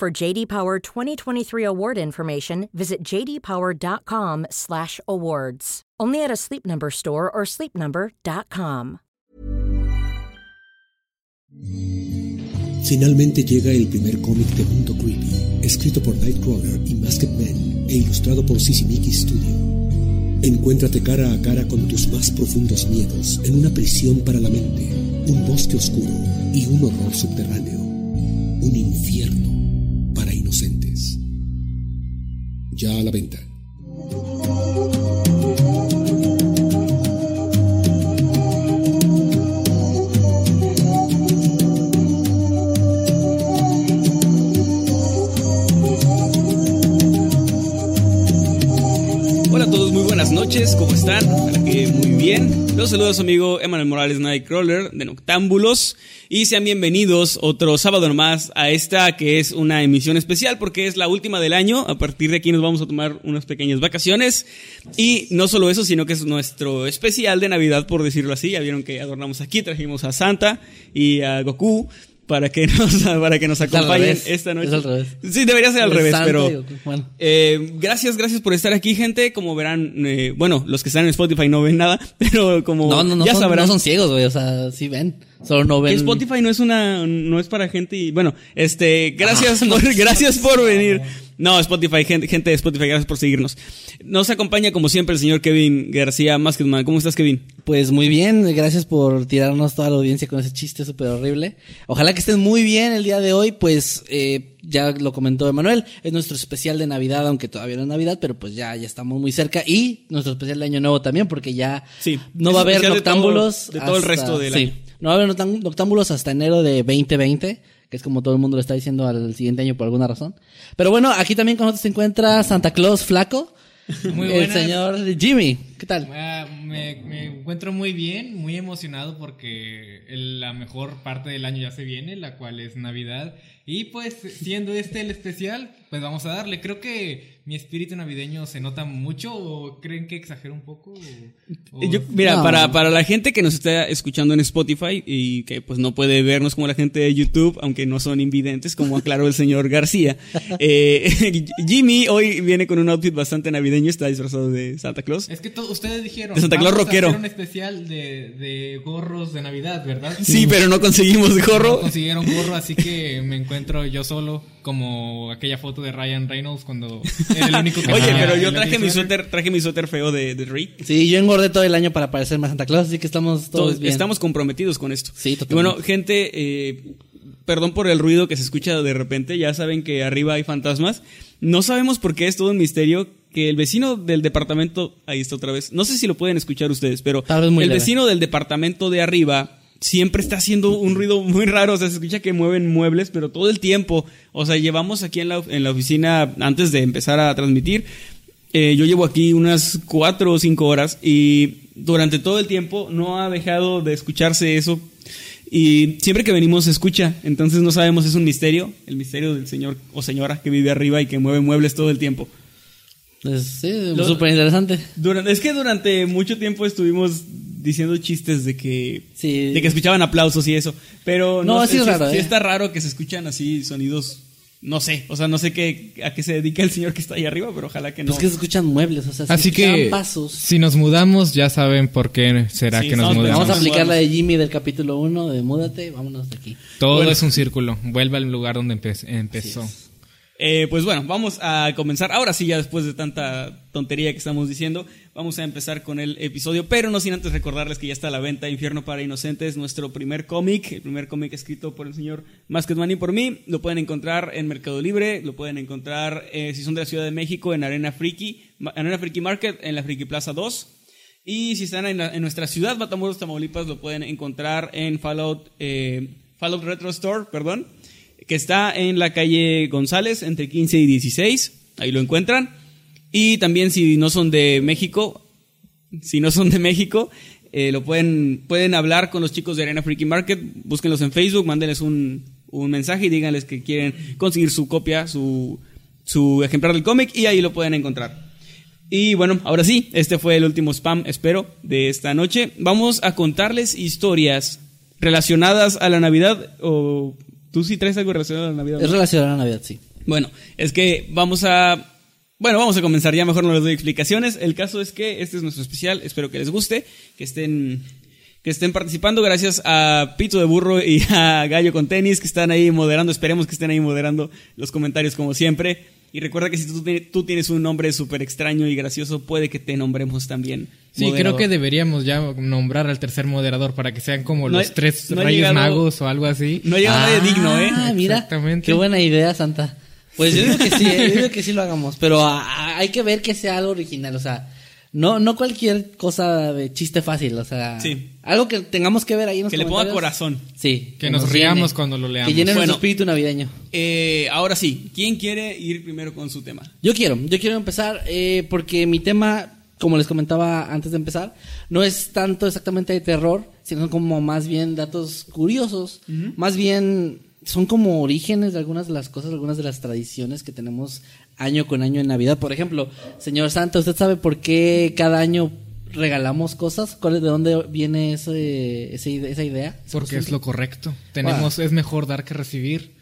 For JD Power 2023 award information, visit jdpower.com/awards. Only at a Sleep Number store or sleepnumber.com. Finalmente llega el primer cómic de Mundo Creepy, escrito por Nightcrawler y Masked Man e ilustrado por Sisimichi Studio. Encuéntrate cara a cara con tus más profundos miedos en una prisión para la mente, un bosque oscuro y un horror subterráneo, un infierno para inocentes. Ya a la venta. Buenas noches, ¿cómo están? Para que muy bien. Los saluda su amigo Emanuel Morales Nightcrawler de Noctámbulos y sean bienvenidos otro sábado más a esta que es una emisión especial porque es la última del año. A partir de aquí nos vamos a tomar unas pequeñas vacaciones y no solo eso, sino que es nuestro especial de Navidad, por decirlo así. Ya vieron que adornamos aquí, trajimos a Santa y a Goku para que nos, para que nos acompañen esta noche. Es al revés. Sí, debería ser al Es revés, Santa pero. Bueno. eh, gracias, gracias por estar aquí, gente. Como verán, eh, bueno, los que están en Spotify no ven nada, pero como No, no, no, ya son, sabrán. no son ciegos, güey. O sea, sí ven. Solo no que ven. Spotify no es una, no es para gente y, bueno, este, gracias por, gracias por venir. No, Spotify, gente, gente de Spotify, gracias por seguirnos. Nos acompaña como siempre el señor Kevin García Masketman. ¿Cómo estás, Kevin? Pues muy bien. Gracias por tirarnos toda la audiencia con ese chiste súper horrible. Ojalá que estén muy bien el día de hoy. Pues eh, ya lo comentó Emanuel. Es nuestro especial de Navidad, aunque todavía no es Navidad, pero pues ya, ya estamos muy cerca. Y nuestro especial de Año Nuevo también, porque ya Sí. no va a haber especial de todo- noctámbulos. de todo el resto del sí. año. No va a haber noctám- noctámbulos hasta enero de 2020, que es como todo el mundo lo está diciendo al siguiente año por alguna razón. Pero bueno, aquí también con nosotros se encuentra Santa Claus Flaco. Muy el buenas. señor Jimmy. ¿Qué tal? Ah, me, me encuentro muy bien, muy emocionado porque la mejor parte del año ya se viene, la cual es Navidad. Y pues siendo este el especial, pues vamos a darle. Creo que mi espíritu navideño se nota mucho o creen que exagero un poco. o- o- Yo- mira, No. para, para la gente que nos está escuchando en Spotify y que pues no puede vernos como la gente de YouTube, aunque no son invidentes, como aclaró el señor García, eh, Jimmy hoy viene con un outfit bastante navideño, está disfrazado de Santa Claus. Es que ustedes dijeron De Santa Claus "Vamos a rockero". hacer un especial de, de gorros de Navidad, ¿verdad? Sí, pero no conseguimos No gorro. consiguieron gorro, así que me encuentro yo solo, como aquella foto de Ryan Reynolds cuando era el único que Oye, pero yo traje mi suéter, traje mi suéter feo de, de Rick. Sí, yo engordé todo el año para parecer más Santa Claus, así que estamos todos Todos bien. estamos comprometidos con esto. Sí, Y totalmente. bueno, gente, eh, perdón por el ruido que se escucha de repente. Ya saben que arriba hay fantasmas. No sabemos por qué es todo un misterio que el vecino del departamento, ahí está otra vez. No sé si lo pueden escuchar ustedes, pero Tal vez muy el leve. vecino del departamento de arriba siempre está haciendo un ruido muy raro. O sea, se escucha que mueven muebles, pero todo el tiempo. O sea, llevamos aquí en la, en la oficina antes de empezar a transmitir. Eh, yo llevo aquí unas cuatro o cinco horas y durante todo el tiempo no ha dejado de escucharse eso. Y siempre que venimos se escucha, entonces no sabemos, es un misterio, el misterio del señor o señora que vive arriba y que mueve muebles todo el tiempo. Pues, sí, súper interesante. Es que durante mucho tiempo estuvimos diciendo chistes de que, Sí. de que escuchaban aplausos y eso, pero No, sí es raro, sí ¿eh? está raro que se escuchan así sonidos, no sé, o sea, no sé qué, a qué se dedica el señor que está ahí arriba, pero ojalá que no. Pues que se escuchan muebles, o sea, se Así que pasos. si nos mudamos ya saben por qué será Sí, que nos mudamos. Vamos a aplicar la de Jimmy del capítulo 1 de Múdate, vámonos de aquí. Todo Bueno. es un círculo, vuelve al lugar donde empe- empezó. Eh, pues bueno, vamos a comenzar. Ahora sí, ya después de tanta tontería que estamos diciendo, vamos a empezar con el episodio. Pero no sin antes recordarles que ya está a la venta Infierno para Inocentes, nuestro primer cómic, el primer cómic escrito por el señor Masketman y por mí. Lo pueden encontrar en Mercado Libre, lo pueden encontrar, eh, si son de la Ciudad de México, en Arena Friki, Arena Friki Market, en la Friki Plaza 2. Y si están en nuestra ciudad, Matamoros, Tamaulipas, lo pueden encontrar en Fallout, eh, Fallout Retro Store, perdón que está en la calle González, entre 15 y 16. Ahí lo encuentran. Y también si no son de México, si no son de México, eh, lo pueden, pueden hablar con los chicos de Arena Freaky Market, búsquenlos en Facebook, mándenles un, un mensaje y díganles que quieren conseguir su copia, su, su ejemplar del cómic y ahí lo pueden encontrar. Y bueno, ahora sí, este fue el último spam, espero, de esta noche. Vamos a contarles historias relacionadas a la Navidad o tú sí traes algo relacionado a la Navidad. Es relacionado a la Navidad, sí. Bueno, es que vamos a... Bueno, vamos a comenzar, ya mejor no les doy explicaciones. El caso es que este es nuestro especial, espero que les guste, que estén, que estén participando. Gracias a Pito de Burro y a Gallo con Tenis que están ahí moderando, esperemos que estén ahí moderando los comentarios como siempre. Y recuerda que si tú, tú tienes un nombre súper extraño y gracioso, puede que te nombremos también. Sí, moderador. creo que deberíamos ya nombrar al tercer moderador para que sean como No los he- tres no Reyes llegado- Magos o algo así. No llega nadie digno, ¿eh? Ah, mira. Exactamente. Qué buena idea, Santa. Pues yo digo que sí, eh, yo digo que sí lo hagamos, pero a- a- hay que ver que sea algo original, o sea, no no cualquier cosa de chiste fácil, o sea, Sí. algo que tengamos que ver ahí en los Que le ponga corazón. Sí, Que nos riamos cuando lo leamos. Que llene Bueno. nuestro espíritu navideño. Eh, ahora sí, ¿quién quiere ir primero con su tema? Yo quiero, yo quiero empezar eh, porque mi tema, como les comentaba antes de empezar, no es tanto exactamente de terror, sino como más bien datos curiosos, más bien son como orígenes de algunas de las cosas, algunas de las tradiciones que tenemos año con año en Navidad. Por ejemplo, señor Santa, ¿usted sabe por qué cada año regalamos cosas? ¿Cuál es de dónde viene ese, esa idea? Porque es lo correcto. Tenemos, es mejor dar que recibir.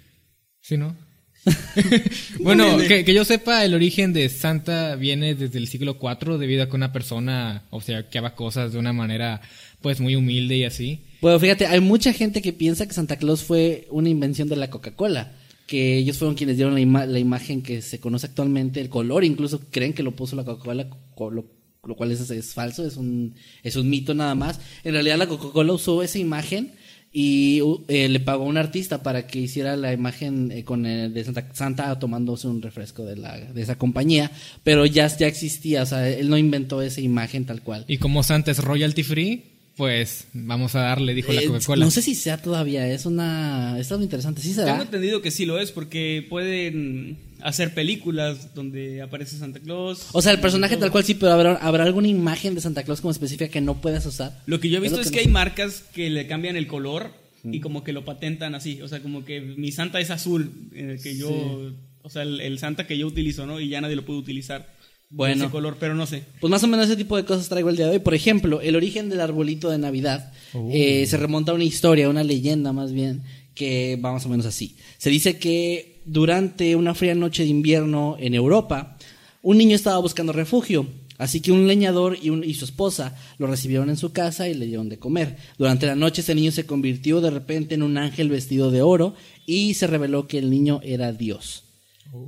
¿Sí, no? bueno, que, que yo sepa, el origen de Santa viene desde el siglo IV debido a que una persona obsequiaba cosas de una manera pues muy humilde y así. Bueno, fíjate, hay mucha gente que piensa que Santa Claus fue una invención de la Coca-Cola. Que ellos fueron quienes dieron la, ima- la imagen que se conoce actualmente, el color, incluso creen que lo puso la Coca-Cola, co- lo, lo cual es, es falso, es un, es un mito nada más. En realidad la Coca-Cola usó esa imagen y uh, eh, le pagó a un artista para que hiciera la imagen eh, con el de Santa, Santa tomándose un refresco de, la, de esa compañía, pero ya, ya existía, o sea, él no inventó esa imagen tal cual. Y como Santa es royalty free, pues vamos a darle, dijo la Eh, Coca-Cola. No sé si sea todavía, es una... Es algo interesante, sí Tengo será. entendido que sí lo es porque pueden hacer películas donde aparece Santa Claus. O sea, el personaje Todo. tal cual sí, pero ¿habrá, habrá alguna imagen de Santa Claus como específica que no puedas usar. Lo que yo he visto es que que, no hay marcas que le cambian el color y como que lo patentan así. O sea, como que mi Santa es azul, en el que yo, o sea, el, el Santa que yo utilizo, ¿no? Y ya nadie lo puede utilizar. Bueno. Ese color, pero no sé. Pues más o menos ese tipo de cosas traigo el día de hoy. Por ejemplo, el origen del arbolito de Navidad eh, se remonta a una historia, una leyenda más bien, que va más o menos así. Se dice que durante una fría noche de invierno en Europa, un niño estaba buscando refugio. Así que un leñador y, un- y su esposa lo recibieron en su casa y le dieron de comer. Durante la noche ese niño se convirtió de repente en un ángel vestido de oro y se reveló que el niño era Dios.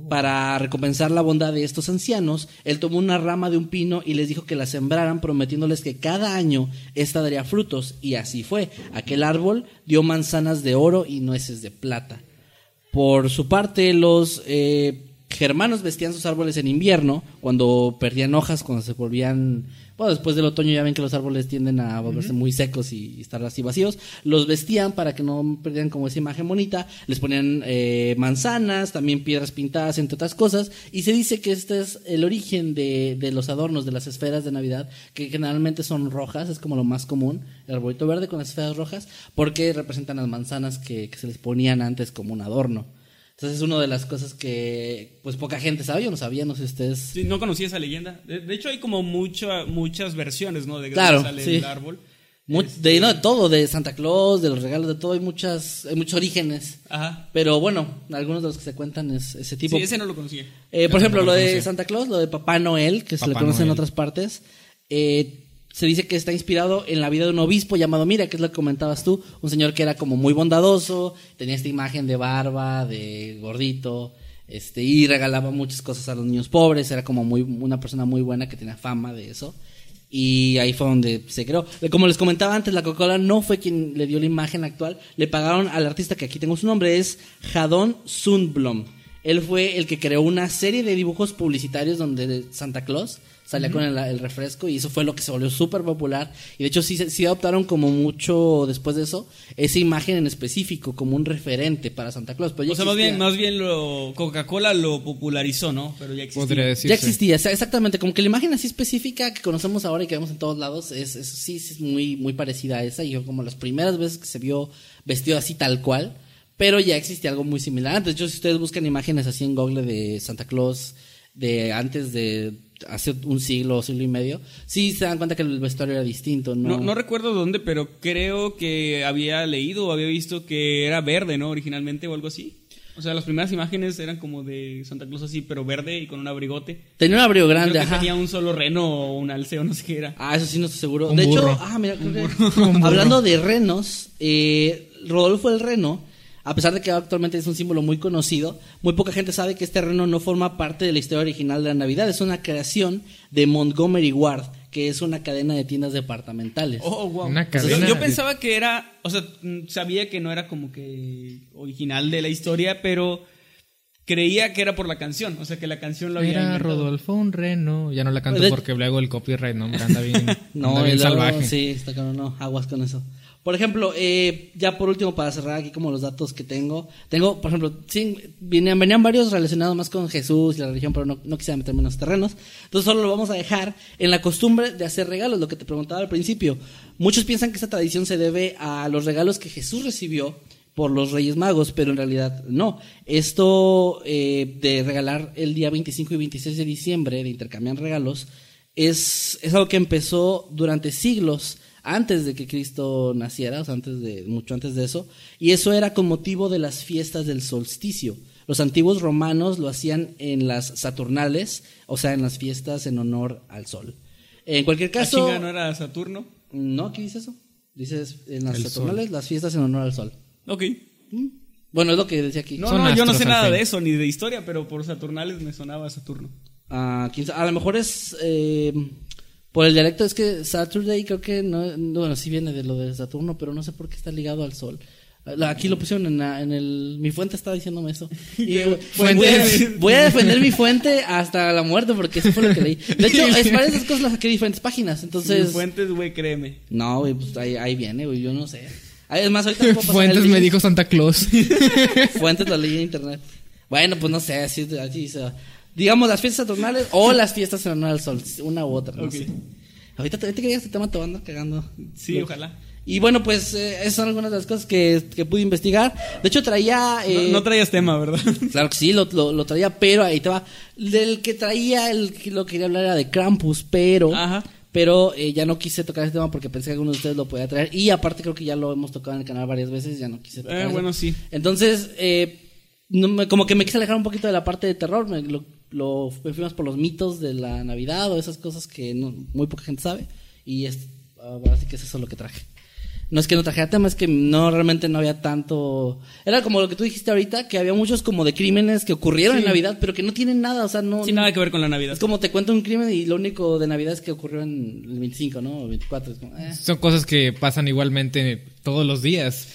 Para recompensar la bondad de estos ancianos, él tomó una rama de un pino y les dijo que la sembraran, prometiéndoles que cada año ésta daría frutos. Y así fue. Aquel árbol dio manzanas de oro y nueces de plata. Por su parte, los eh, germanos vestían sus árboles en invierno, cuando perdían hojas, cuando se volvían... Bueno, después del otoño ya ven que los árboles tienden a volverse muy secos y, y estar así vacíos. Los vestían para que no perdieran como esa imagen bonita. Les ponían eh, manzanas, también piedras pintadas, entre otras cosas. Y se dice que este es el origen de, de los adornos, de las esferas de Navidad, que generalmente son rojas, es como lo más común. El arbolito verde con las esferas rojas, porque representan las manzanas que, que se les ponían antes como un adorno. Entonces es una de las cosas que pues poca gente sabe, yo no sabía, no sé ustedes. Sí, no conocía esa leyenda. De, de hecho, hay como mucha, muchas versiones, ¿no? De dónde Claro, sale sí. el árbol. Mu- Este, de, no, de todo, de Santa Claus, de los regalos, de todo, hay muchas, hay muchos orígenes. Ajá. Pero bueno, algunos de los que se cuentan es ese tipo. Sí, ese no lo conocía. Eh, por ejemplo, lo lo de. Santa Claus, lo de Papá Noel, que se le conoce en otras partes, eh, se dice que está inspirado en la vida de un obispo llamado Mira, que es lo que comentabas tú, un señor que era como muy bondadoso, tenía esta imagen de barba, de gordito, este, y regalaba muchas cosas a los niños pobres, era como muy, una persona muy buena que tenía fama de eso. Y ahí fue donde se creó. Como les comentaba antes, la Coca-Cola no fue quien le dio la imagen actual. Le pagaron al artista, que aquí tengo su nombre, es Jadon Sundblom. Él fue el que creó una serie de dibujos publicitarios donde Santa Claus salía con el, el refresco y eso fue lo que se volvió súper popular. Y de hecho sí, adoptaron como mucho después de eso esa imagen en específico como un referente para Santa Claus. Pero O sea, más bien, más bien lo Coca-Cola lo popularizó, ¿no? Pero ya existía. Podría decirse. Ya existía, o sea, exactamente, como que la imagen así específica que conocemos ahora y que vemos en todos lados es, es- sí, sí es muy, muy parecida a esa. Y yo como las primeras veces que se vio vestido así tal cual, pero ya existía algo muy similar. Antes, de hecho, si ustedes buscan imágenes así en Google de Santa Claus de antes de hace un siglo o siglo y medio, sí se dan cuenta que el vestuario era distinto, ¿no? No, no recuerdo dónde, pero creo que había leído o había visto que era verde, ¿no? Originalmente o algo así. O sea, las primeras imágenes eran como de Santa Claus así, pero verde y con un abrigote. Tenía un abrigo Creo grande, que ajá. tenía un solo reno o un alceo, no sé qué era. Ah, eso sí no estoy seguro. Un de burro. hecho, ah, mira, creo que- hablando de renos, eh, Rodolfo el reno, a pesar de que actualmente es un símbolo muy conocido, muy poca gente sabe que este reno no forma parte de la historia original de la Navidad. Es una creación de Montgomery Ward, que es una cadena de tiendas departamentales. Oh, wow. Una Yo- cadena Yo, pensaba que era, o sea, mm, sabía que no era como que original de la historia, pero creía que era por la canción, o sea, que la canción lo había Era inventado. Rodolfo un reno. Ya no la canto De- porque luego el copyright, no, anda bien, No, anda bien luego- salvaje. Sí, está claro, no, aguas con eso. Por ejemplo, eh, ya por último, para cerrar aquí como los datos que tengo, tengo, por ejemplo, sí, venían, venían varios relacionados más con Jesús y la religión, pero no, quisiera meterme en los terrenos. Entonces solo lo vamos a dejar en la costumbre de hacer regalos, lo que te preguntaba al principio. Muchos piensan que esta tradición se debe a los regalos que Jesús recibió por los Reyes Magos, pero en realidad no. Esto eh, de regalar el día 25 y 26 de diciembre, de intercambiar regalos, es, es algo que empezó durante siglos antes de que Cristo naciera, o sea, antes de, mucho antes de eso, y eso era con motivo de las fiestas del solsticio. Los antiguos romanos lo hacían en las Saturnales, o sea, en las fiestas en honor al sol. En cualquier caso, chinga no era Saturno. no, ¿qué dice eso? Dices en las El Saturnales, las fiestas en honor al sol. Ok. Bueno, es lo que decía aquí. No, Son no, yo no sé nada fin. de eso, ni de historia, pero por Saturnales me sonaba Saturno. Ah, quién sabe, a lo mejor es eh, por el dialecto es que Saturday creo que no, no, bueno sí viene de lo de Saturno pero no sé por qué está ligado al sol aquí lo pusieron en, la- en el mi fuente está diciéndome eso y voy, voy a, voy a defender mi fuente hasta la muerte porque eso fue lo que leí de hecho es para esas cosas las saqué de diferentes páginas entonces fuentes, güey, créeme. no güey pues ahí, ahí viene güey yo no sé Ahí, es más ahorita te puedo pasar Fuentes me dijo Santa Claus. Fuentes lo leí en internet. Bueno, pues no sé, así, así se va. Digamos las fiestas saturnales o las fiestas en honor al sol, una u otra, no sé. Ahorita, te- digas este tema te cagando. Sí, Lo- ojalá. Y bueno, pues eh, esas son algunas de las cosas que, que pude investigar. De hecho, traía... No, eh, no traías tema, ¿verdad? Claro que sí, lo, lo, lo traía, pero ahí te va. Del que traía, el que lo quería hablar era de Krampus, pero... Ajá. Pero eh, ya no quise tocar ese tema porque pensé que alguno de ustedes lo podía traer. Y aparte creo que ya lo hemos tocado en el canal varias veces, ya no quise tocar Eh, eso. bueno, sí. Entonces, eh, no me- como que me quise alejar un poquito de la parte de terror. Me, lo, lo más por los mitos de la Navidad o esas cosas que no- muy poca gente sabe. Y es, ahora sí que es eso lo que traje. No es que no trajera tema, es que no, realmente no había tanto... Era como lo que tú dijiste ahorita, que había muchos como de crímenes que ocurrieron en. Navidad, pero que no tienen nada, o sea, no... Sin nada que ver con la Navidad. Es como te cuento un crimen y lo único de Navidad es que ocurrió en el 25, ¿no? O 24. Es como, eh. Son cosas que pasan igualmente todos los días.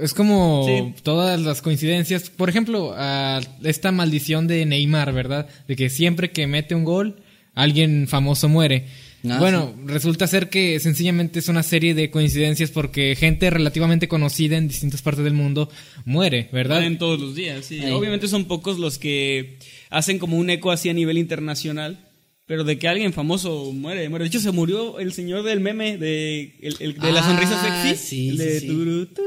Es como Sí. todas las coincidencias. Por ejemplo, a esta maldición de Neymar, ¿verdad? De que siempre que mete un gol, alguien famoso muere. Ah, bueno, resulta ser que sencillamente es una serie de coincidencias porque gente relativamente conocida en distintas partes del mundo muere, ¿verdad? En todos los días, sí. Ahí. Obviamente son pocos los que hacen como un eco así a nivel internacional. Pero de que alguien famoso muere, muere. De hecho, se murió el señor del meme de, el- el- de la Ah, sonrisa sexy. sí, el de sí, sí. turu, turururu, tu,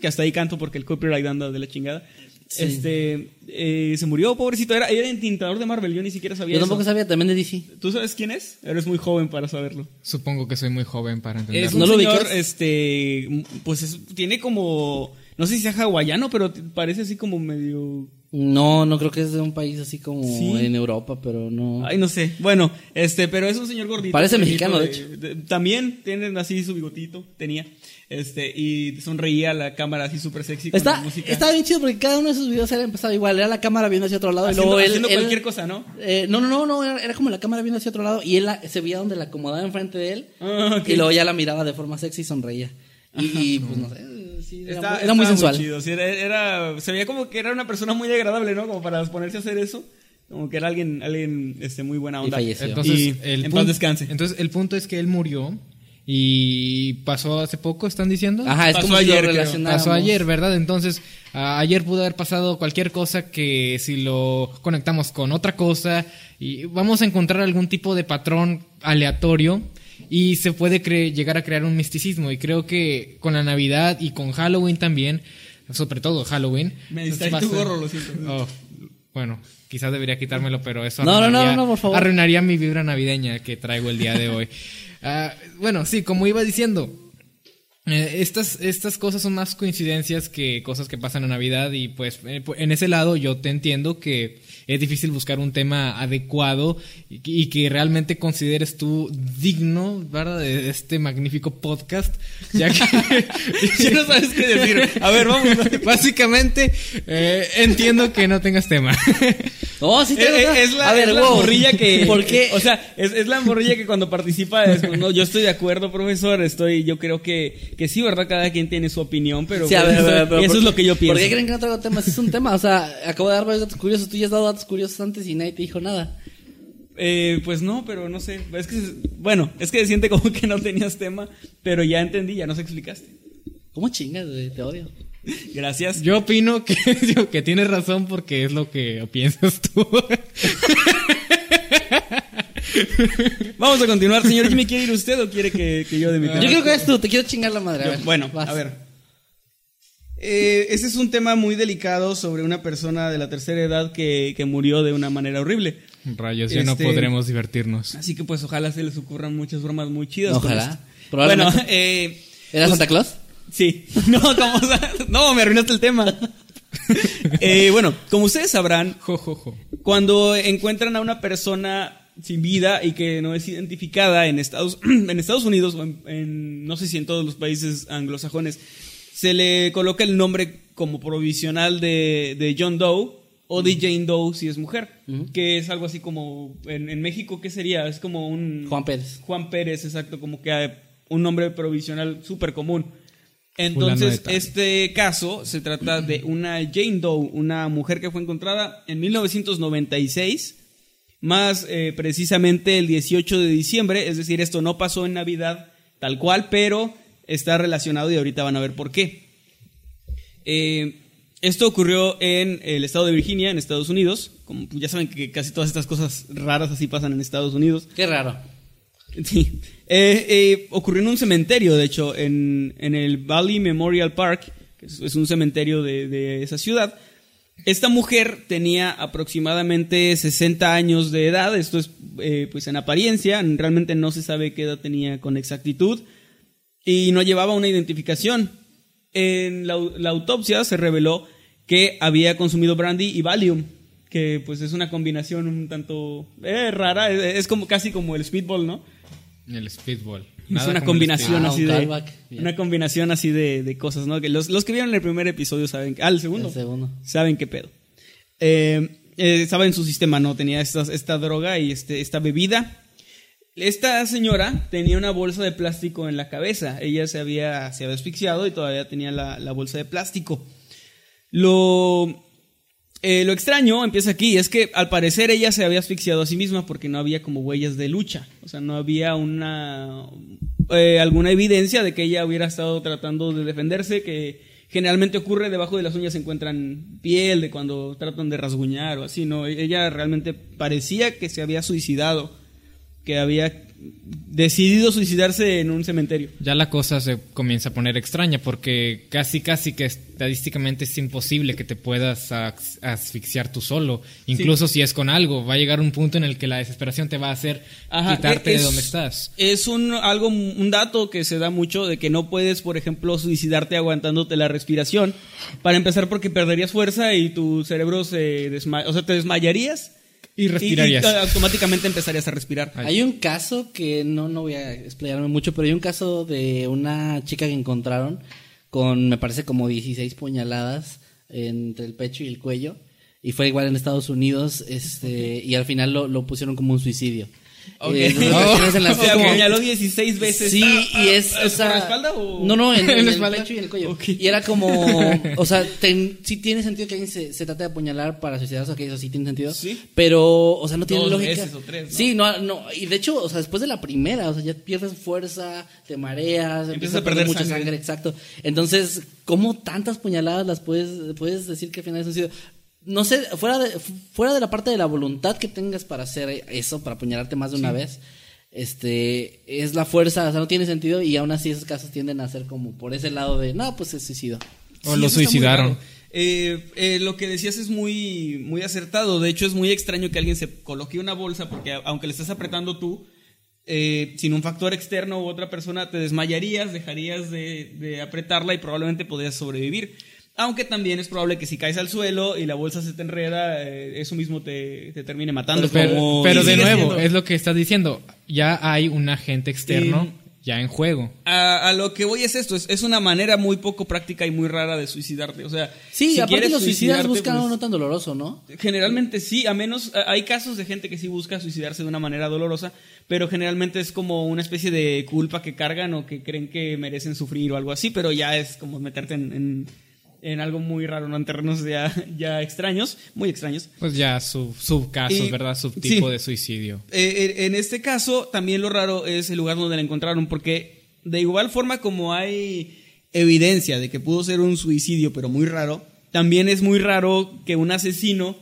que hasta ahí canto porque el copyright anda de la chingada. Sí. Este, eh, se murió, pobrecito. Era, era entintador de Marvel, yo ni siquiera sabía Yo tampoco eso. sabía, también de DC. ¿Tú sabes quién es? Eres muy joven para saberlo. Supongo que soy muy joven para Es entenderlo. un ¿No lo señor, ubicas? este, pues es- tiene como, no sé si sea hawaiano, pero parece así como medio No, no creo que es de un país así como Sí. en Europa, pero no. Ay, no sé. Bueno, este, pero es un señor gordito. Parece mexicano, de hecho. también tiene así su bigotito, tenía. Este, y sonreía a la cámara así súper sexy con Está, la música. estaba bien chido porque cada uno de sus videos era empezado igual. Era la cámara viendo hacia otro lado haciendo, y luego él. haciendo él- cualquier cosa, ¿no? eh, no, no, no, no, era, era como la cámara viendo hacia otro lado y él la- se veía donde la acomodaba enfrente de él Ah, y luego ya la miraba de forma sexy y sonreía. Y, y, pues no sé, sí, era, Está- muy- era muy sensual. chido, sí, era, era- se veía como que era una persona muy agradable, ¿no? Como para ponerse a hacer eso. Como que era alguien, alguien este, muy buena Y onda. falleció. Entonces, Y el en pun- paz descanse. Entonces, el punto es que él murió y pasó hace poco, ¿están diciendo? Ajá, es Pasó como si lo ayer, relacionáramos. Pasó ayer, ¿verdad? Entonces, a- ayer pudo haber pasado cualquier cosa que si lo conectamos con otra cosa y vamos a encontrar algún tipo de patrón aleatorio y se puede llegar a crear un misticismo y creo que con la Navidad y con Halloween también, sobre todo Halloween. Me pues, distraí tu gorro, lo siento. Oh, bueno, quizás debería quitármelo, pero eso No, no, no, no, por favor. arruinaría mi vibra navideña que traigo el día de hoy. Ah, bueno, sí, como iba diciendo, eh, estas, estas cosas son más coincidencias que cosas que pasan en Navidad y pues pu- en ese lado yo te entiendo que es difícil buscar un tema adecuado y, que- y que realmente consideres tú digno, ¿verdad? De este magnífico podcast, ya que Ya no sabes qué decir. A ver, vamos. básicamente eh, entiendo que no tengas tema. Oh, sí, tengo otra. es la, a ver, es la wow. morrilla que. ¿Por qué? O sea, es, es la morrilla que cuando participa es no, yo estoy de acuerdo, profesor. Estoy, yo creo que, que sí, ¿verdad? Cada quien tiene su opinión, pero. Sí, a ver, a ver, pero eso ¿por es lo que yo pienso. ¿Por qué creen que no traigo temas? Es un tema, o sea, acabo de dar varios datos curiosos. Tú ya has dado datos curiosos antes y nadie te dijo nada. Eh, pues no, pero no sé. Es que, bueno, es que se siente como que no tenías tema, pero ya entendí, ya nos explicaste. ¿Cómo chingas, güey? Te odio. Gracias. Yo opino que, que tienes razón porque es lo que piensas tú. Vamos a continuar, señor Jimmy. ¿Quiere ir usted o quiere que, que yo de mi tema? Yo creo que es tú, te quiero chingar la madre. A Yo- ver, bueno, vas. a ver. Eh, ese es un tema muy delicado sobre una persona de la tercera edad que, que murió de una manera horrible. Rayos, ya no Este- podremos divertirnos. Así que pues ojalá se les ocurran muchas bromas muy chidas. Ojalá. Bueno, eh, ¿Era pues, Santa Claus? Sí. No, como, no, me arruinaste el tema. Eh, bueno, como ustedes sabrán, Jo, jo, jo. cuando encuentran a una persona sin vida y que no es identificada en Estados, en Estados Unidos o en, en- no sé si en todos los países anglosajones, se le coloca el nombre como provisional de, de John Doe o de Jane Doe si es mujer, que es algo así como en, en México, ¿qué sería? Es como un... Juan Pérez. Juan Pérez, exacto, como que hay un nombre provisional súper común. Entonces, este caso se trata de una Jane Doe, una mujer que fue encontrada en 1996, más eh, precisamente el 18 de diciembre, es decir, esto no pasó en Navidad tal cual, pero está relacionado y ahorita van a ver por qué. Eh, esto ocurrió en el estado de Virginia, en Estados Unidos. Como ya saben que casi todas estas cosas raras así pasan en Estados Unidos. Qué raro. Sí. Eh, eh, ocurrió en un cementerio, de hecho, en, en el Valley Memorial Park, que es, un cementerio de, de esa ciudad. Esta mujer tenía aproximadamente 60 años de edad, esto es eh, pues en apariencia, realmente no se sabe qué edad tenía con exactitud y no llevaba una identificación. En la, la autopsia se reveló que había consumido brandy y Valium, que pues es una combinación un tanto eh, rara, es, es como casi como el speedball, ¿no? El speedball. es una combinación Ah, así un de una combinación así de, de cosas, ¿no? Que los, los que vieron el primer episodio saben, que- ah, el segundo, El segundo. saben qué pedo. Eh, eh, saben su sistema, ¿no? Tenía estas- esta droga y este, esta bebida. Esta señora tenía una bolsa de plástico en la cabeza. Ella se había, se había asfixiado y todavía tenía la, la bolsa de plástico. Lo, eh, lo extraño empieza aquí, es que al parecer ella se había asfixiado a sí misma porque no había como huellas de lucha, o sea, no había una eh, alguna evidencia de que ella hubiera estado tratando de defenderse, que generalmente ocurre debajo de las uñas se encuentran piel de cuando tratan de rasguñar o así, no, ella realmente parecía que se había suicidado, que había decidido suicidarse en un cementerio. Ya la cosa se comienza a poner extraña porque casi casi que estadísticamente es imposible que te puedas asfixiar tú solo, incluso si es con algo, va a llegar un punto en el que la desesperación te va a hacer Ajá, quitarte es- de donde estás. Es un algo un dato que se da mucho de que no puedes, por ejemplo, suicidarte aguantándote la respiración. Para empezar porque perderías fuerza y tu cerebro se desma o sea, te desmayarías Y respirarías. y, y, automáticamente empezarías a respirar. Ay. Hay un caso que no, no voy a explayarme mucho, pero hay un caso de una chica que encontraron con, me parece, como 16 puñaladas entre el pecho y el cuello. Y fue igual en Estados Unidos, este, y al final lo, lo pusieron como un suicidio. Ok. Eh, lesiones en las- Se apuñaló 16 veces. Sí, Ah, y es, ah, o sea, ¿Por la espalda o...? No, no, en, En en la el espalda. pecho y en el cuello. Y era como, o sea, ten- sí tiene sentido que alguien se, se trate de apuñalar para suicidarse, ok, eso sí tiene sentido. Sí. Pero, o sea, no tiene Dos lógica. veces o tres, ¿no? Sí, no, no, y de hecho, o sea, después de la primera, o sea, ya pierdes fuerza, te mareas, empiezas a perder, mucha sangre. exacto. Entonces, ¿cómo tantas puñaladas las puedes, puedes decir que al final es suicidio? No sé, fuera de, fuera de la parte de la voluntad que tengas para hacer eso, para apuñalarte más de una vez, este, es la fuerza, o sea, no tiene sentido y aún así esos casos tienden a ser como por ese lado de, no, pues es suicidio. O Sí, lo suicidaron. Eh, eh, lo que decías es muy, muy acertado. De hecho, es muy extraño que alguien se coloque una bolsa porque aunque le estás apretando tú, eh, sin un factor externo u otra persona, te desmayarías, dejarías de, de apretarla y probablemente podrías sobrevivir. Aunque también es probable que si caes al suelo y la bolsa se te enreda, eh, eso mismo te, te termine matando. Pero, como- pero y de nuevo, siendo- es lo que estás diciendo. Ya hay un agente externo ya en juego. A, a lo que voy es esto, es, es una manera muy poco práctica y muy rara de suicidarte. O sea, Sí, si aparte los suicidas buscan pues, algo no tan doloroso, ¿no? Generalmente sí, a menos a- hay casos de gente que sí busca suicidarse de una manera dolorosa, pero generalmente es como una especie de culpa que cargan o que creen que merecen sufrir o algo así, pero ya es como meterte en, en- en algo muy raro, ¿no? en terrenos ya, ya extraños, muy extraños. Pues ya sub, subcasos, Y- ¿verdad? Subtipo sí. de suicidio. Eh, en este caso, también lo raro es el lugar donde la encontraron, porque de igual forma como hay evidencia de que pudo ser un suicidio, pero muy raro, también es muy raro que un asesino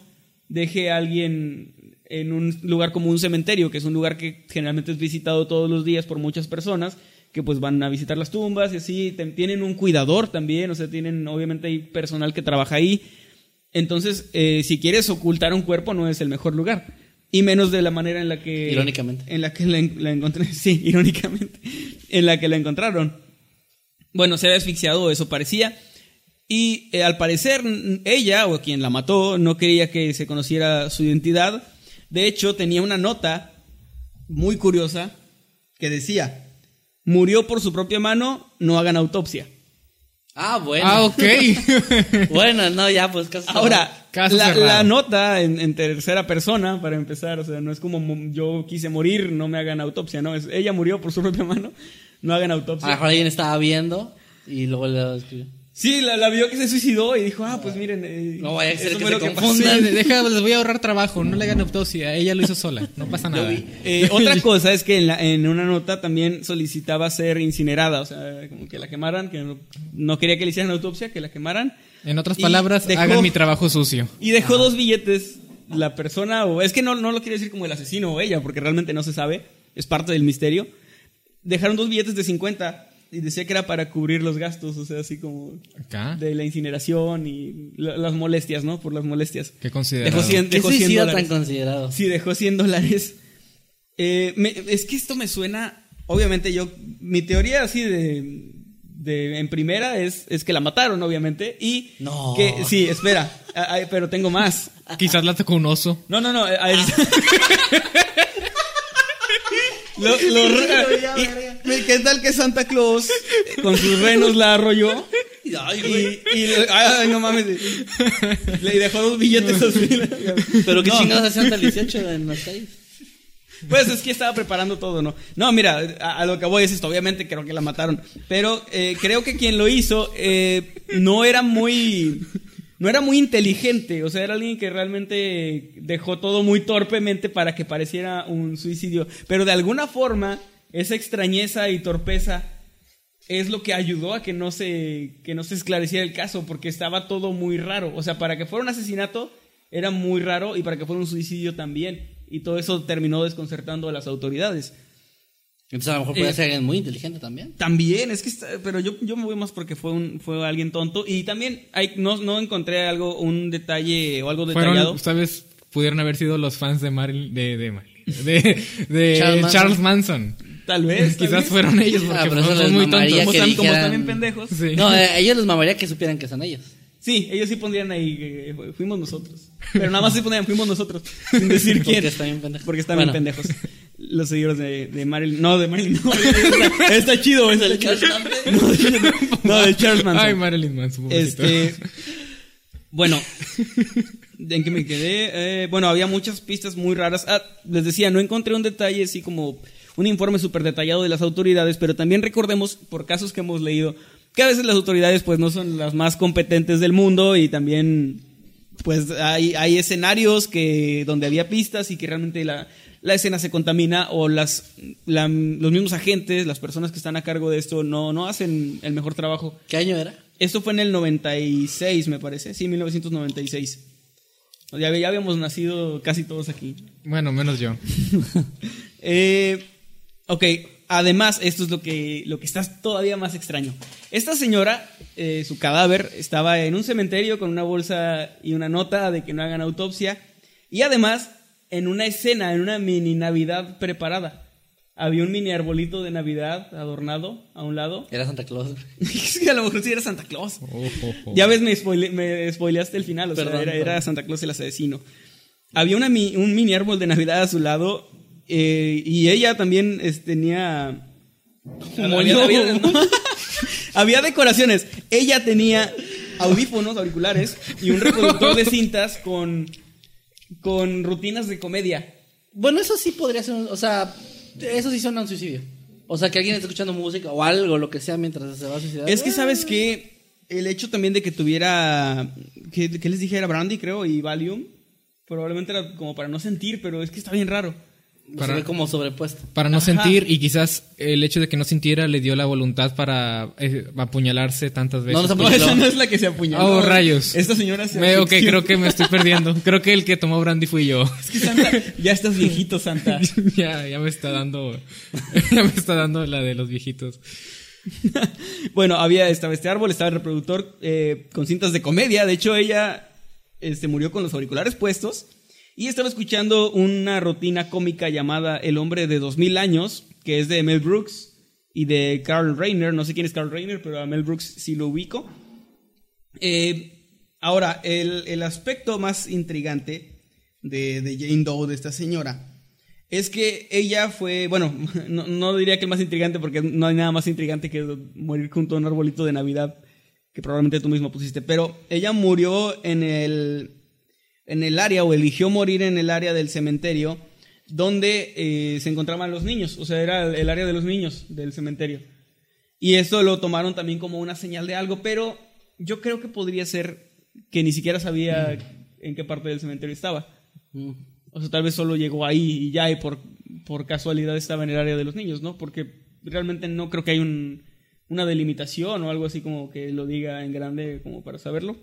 deje a alguien en un lugar como un cementerio, que es un lugar que generalmente es visitado todos los días por muchas personas, que pues van a visitar las tumbas y así, tienen un cuidador también, o sea, tienen, obviamente hay personal que trabaja ahí, entonces, eh, si quieres ocultar un cuerpo, no es el mejor lugar. Y menos de la manera en la que. Irónicamente. En la que la, en- la encontré. Sí, irónicamente. En la que la encontraron. Bueno, se había asfixiado, eso parecía. Y eh, al parecer, ella, o quien la mató, no quería que se conociera su identidad. De hecho, tenía una nota muy curiosa que decía: Murió por su propia mano, no hagan autopsia. Ah, bueno. Ah, ok. bueno, no, ya, pues caso Ahora, Caso la, nota en, en tercera persona, para empezar, o sea, no es como mo- yo quise morir, no me hagan autopsia, no, es ella murió por su propia mano, no hagan A autopsia. lo mejor alguien estaba viendo y luego le escribió. Sí, la, la vio que se suicidó y dijo, ah, pues miren, eh, No vaya a ser eso que fue se lo que confundan. Sí, deja, les voy a ahorrar trabajo. No le hagan autopsia. Ella lo hizo sola. No pasa nada. Eh, otra cosa es que en, la- en una nota también solicitaba ser incinerada, o sea, como que la quemaran, que no, no quería que le hicieran autopsia, que la quemaran. En otras palabras, dejó- hagan mi trabajo sucio. Y dejó dos billetes la persona, o es que no, no lo quiere decir como el asesino o ella, porque realmente no se sabe, es parte del misterio. Dejaron dos billetes de 50 y decía que era para cubrir los gastos, o sea, así como Acá. de la incineración y la- las molestias, ¿no? Por las molestias. Qué considerado. Dejó 100, ¿Qué dejó 100 suicida tan dólares. considerado? Sí, dejó 100 dólares. Eh, me- es que esto me suena, obviamente yo, mi teoría así de, de en primera es, es que la mataron, obviamente, y No. que, sí, espera, a- a- pero tengo más. Quizás la tocó un oso. No, no, no. a- a- Lo- lo ¿Qué tal que Santa Claus eh, con sus renos la arrolló? Ay, Y, güey. y ay, no mames. Le dejó dos billetes así. Pero qué No. chingados hacían el 18 en las calles. Pues es que estaba preparando todo, ¿no? No, mira, a, a lo que voy es esto. Obviamente creo que la mataron. Pero eh, creo que quien lo hizo eh, no era muy. No era muy inteligente. O sea, era alguien que realmente dejó todo muy torpemente para que pareciera un suicidio. Pero de alguna forma, esa extrañeza y torpeza es lo que ayudó a que no se, que no se esclareciera el caso. Porque estaba todo muy raro. O sea, para que fuera un asesinato era muy raro y para que fuera un suicidio también. Y todo eso terminó desconcertando a las autoridades. Entonces a lo mejor puede Eh, ser alguien muy inteligente también. También, es que, está- pero yo, yo me voy más porque fue un, fue alguien tonto. Y también hay, no, no encontré algo, un detalle o algo detallado. Fueron, ¿sabes? Pudieron haber sido los fans de Marilyn, de, de, Marilyn- de, de Charles Charles, Manson. Tal vez. tal Quizás vez. fueron ellos porque Ah, pero son, muy tontos. Como, que están, como dijeran- están bien pendejos. Sí. No, eh, a ellos les mamaría que supieran que son ellos. Sí, ellos sí pondrían ahí, eh, fuimos nosotros. Pero nada más sí pondrían, fuimos nosotros. Sin decir Porque quién. están bien pendejos. Porque están Bueno. bien pendejos. Los seguidores de, de Marilyn. No, de Marilyn. No, está, está chido. Está chido. No, de, no, de Charles Manson. Ay, Marilyn Manson. pobrecito. Este. Bueno, ¿En qué me quedé? Eh, bueno, había muchas pistas muy raras. Ah, les decía, no encontré un detalle así como un informe súper detallado de las autoridades, pero también recordemos, por casos que hemos leído, que a veces las autoridades pues no son las más competentes del mundo y también pues hay, hay escenarios que donde había pistas y que realmente la, la escena se contamina o las, la- los mismos agentes, las personas que están a cargo de esto no, no hacen el mejor trabajo. ¿Qué año era? Esto fue en el 96, me parece. Sí, 1996. Ya, ya habíamos nacido casi todos aquí. Bueno, menos yo. Eh, ok, además, esto es lo que, lo que está todavía más extraño. Esta señora, eh, su cadáver, estaba en un cementerio con una bolsa y una nota de que no hagan autopsia. Y además, en una escena, en una mini Navidad preparada. Había un mini arbolito de Navidad adornado a un lado. Era Santa Claus. Que a lo mejor sí era Santa Claus. Oh, oh, oh. Ya ves, me, spoile- me spoileaste el final, o sea, era. Santa Claus el asesino. Había una mi- un mini árbol de Navidad a su lado eh, y ella también es- tenía... Había, había- no. Había decoraciones. Ella tenía audífonos, auriculares y un reproductor de cintas con, con rutinas de comedia. Bueno, eso sí podría ser, un- o sea, eso sí suena a un suicidio. O sea, que alguien esté escuchando música o algo, lo que sea, mientras se va a suicidar. Es que, ¿sabes que El hecho también de que tuviera. que que les dije? Era Brandy, creo, y Valium. Probablemente era como para no sentir, pero es que está bien raro. Se ve como sobrepuesto. Para no Ajá. sentir y quizás el hecho de que no sintiera le dio la voluntad para eh, apuñalarse tantas veces. No, no se No, apuñaló. esa no es la que se apuñaló. Oh, rayos. Esta señora se Me- ok, creo que me estoy perdiendo. Creo que el que tomó brandy fui yo. Es que Santa, ya estás viejito, Santa. ya, ya me está dando. ya me está dando la de los viejitos. bueno, había estaba este árbol, estaba el reproductor eh, con cintas de comedia. De hecho, ella este, murió con los auriculares puestos y estaba escuchando una rutina cómica llamada El hombre de dos mil años, que es de Mel Brooks y de Carl Reiner. No sé quién es Carl Reiner, pero a Mel Brooks sí lo ubico. Eh, ahora, el, el aspecto más intrigante de, de Jane Doe, de esta señora, es que ella fue, bueno, no, no diría que el más intrigante porque no hay nada más intrigante que morir junto a un arbolito de Navidad que probablemente tú mismo pusiste, pero ella murió en el, en el área o eligió morir en el área del cementerio donde eh, se encontraban los niños, o sea, era el, área de los niños del cementerio. Y esto lo tomaron también como una señal de algo, pero yo creo que podría ser que ni siquiera sabía en qué parte del cementerio estaba. Mm. O sea, tal vez solo llegó ahí y ya, y por, por casualidad estaba en el área de los niños, ¿no? Porque realmente no creo que hay un, una delimitación o algo así como que lo diga en grande como para saberlo.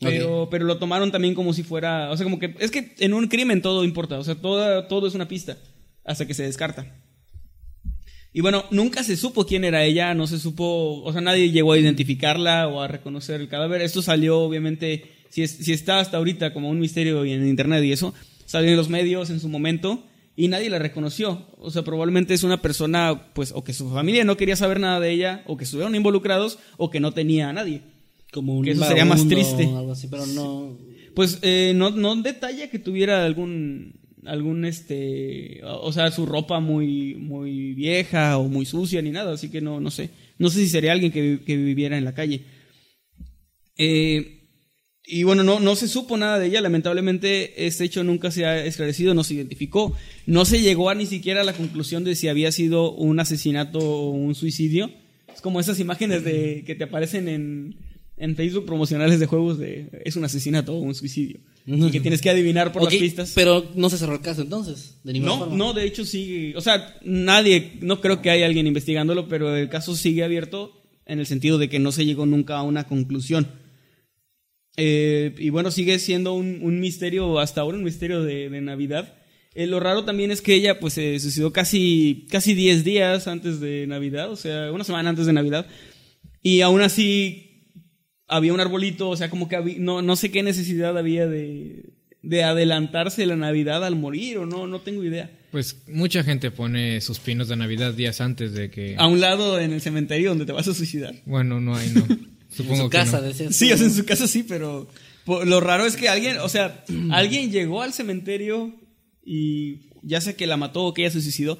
Pero, pero lo tomaron también como si fuera. O sea, como que. Es que en un crimen todo importa. O sea, toda, todo es una pista. Hasta que se descarta. Y bueno, nunca se supo quién era ella. No se supo. O sea, nadie llegó a identificarla o a reconocer el cadáver. Esto salió, obviamente. Si, es- si está hasta ahorita como un misterio en internet y eso. Salió en los medios en su momento. Y nadie la reconoció. O sea, probablemente es una persona, pues, o que su familia no quería saber nada de ella, o que estuvieron involucrados, o que no tenía a nadie. Como un Que eso sería más triste. algo así, pero no. Pues eh, no, no detalla que tuviera algún algún este o sea su ropa muy muy vieja o muy sucia ni nada así que no no sé. No sé si sería alguien que, que viviera en la calle. Eh, y bueno no no se supo nada de ella. Lamentablemente este hecho nunca se ha esclarecido no se identificó. No se llegó a ni siquiera a la conclusión de si había sido un asesinato o un suicidio. Es como esas imágenes de que te aparecen en en Facebook promocionales de juegos de es un asesinato o un suicidio y que tienes que adivinar por las pistas Pero no se cerró el caso entonces, de ninguna no, forma. no, de hecho sigue, o sea, nadie, no creo que haya alguien investigándolo, pero el caso sigue abierto en el sentido de que no se llegó nunca a una conclusión. Eh, y bueno, sigue siendo un, un misterio, hasta ahora un misterio de, de Navidad. Eh, lo raro también es que ella pues se suicidó casi, casi 10 días antes de Navidad, o sea, una semana antes de Navidad. Y aún así había un arbolito, o sea, como que había- no, no sé qué necesidad había de, de adelantarse la Navidad al morir, o no, no tengo idea. Pues mucha gente pone sus pinos de Navidad días antes de que. A un lado en el cementerio donde te vas a suicidar. Bueno, no hay, no. En Supongo su que casa, no. decías. Sí, o sea, en su casa sí, pero lo raro es que alguien, o sea, alguien llegó al cementerio y ya sé que la mató o que ella se suicidó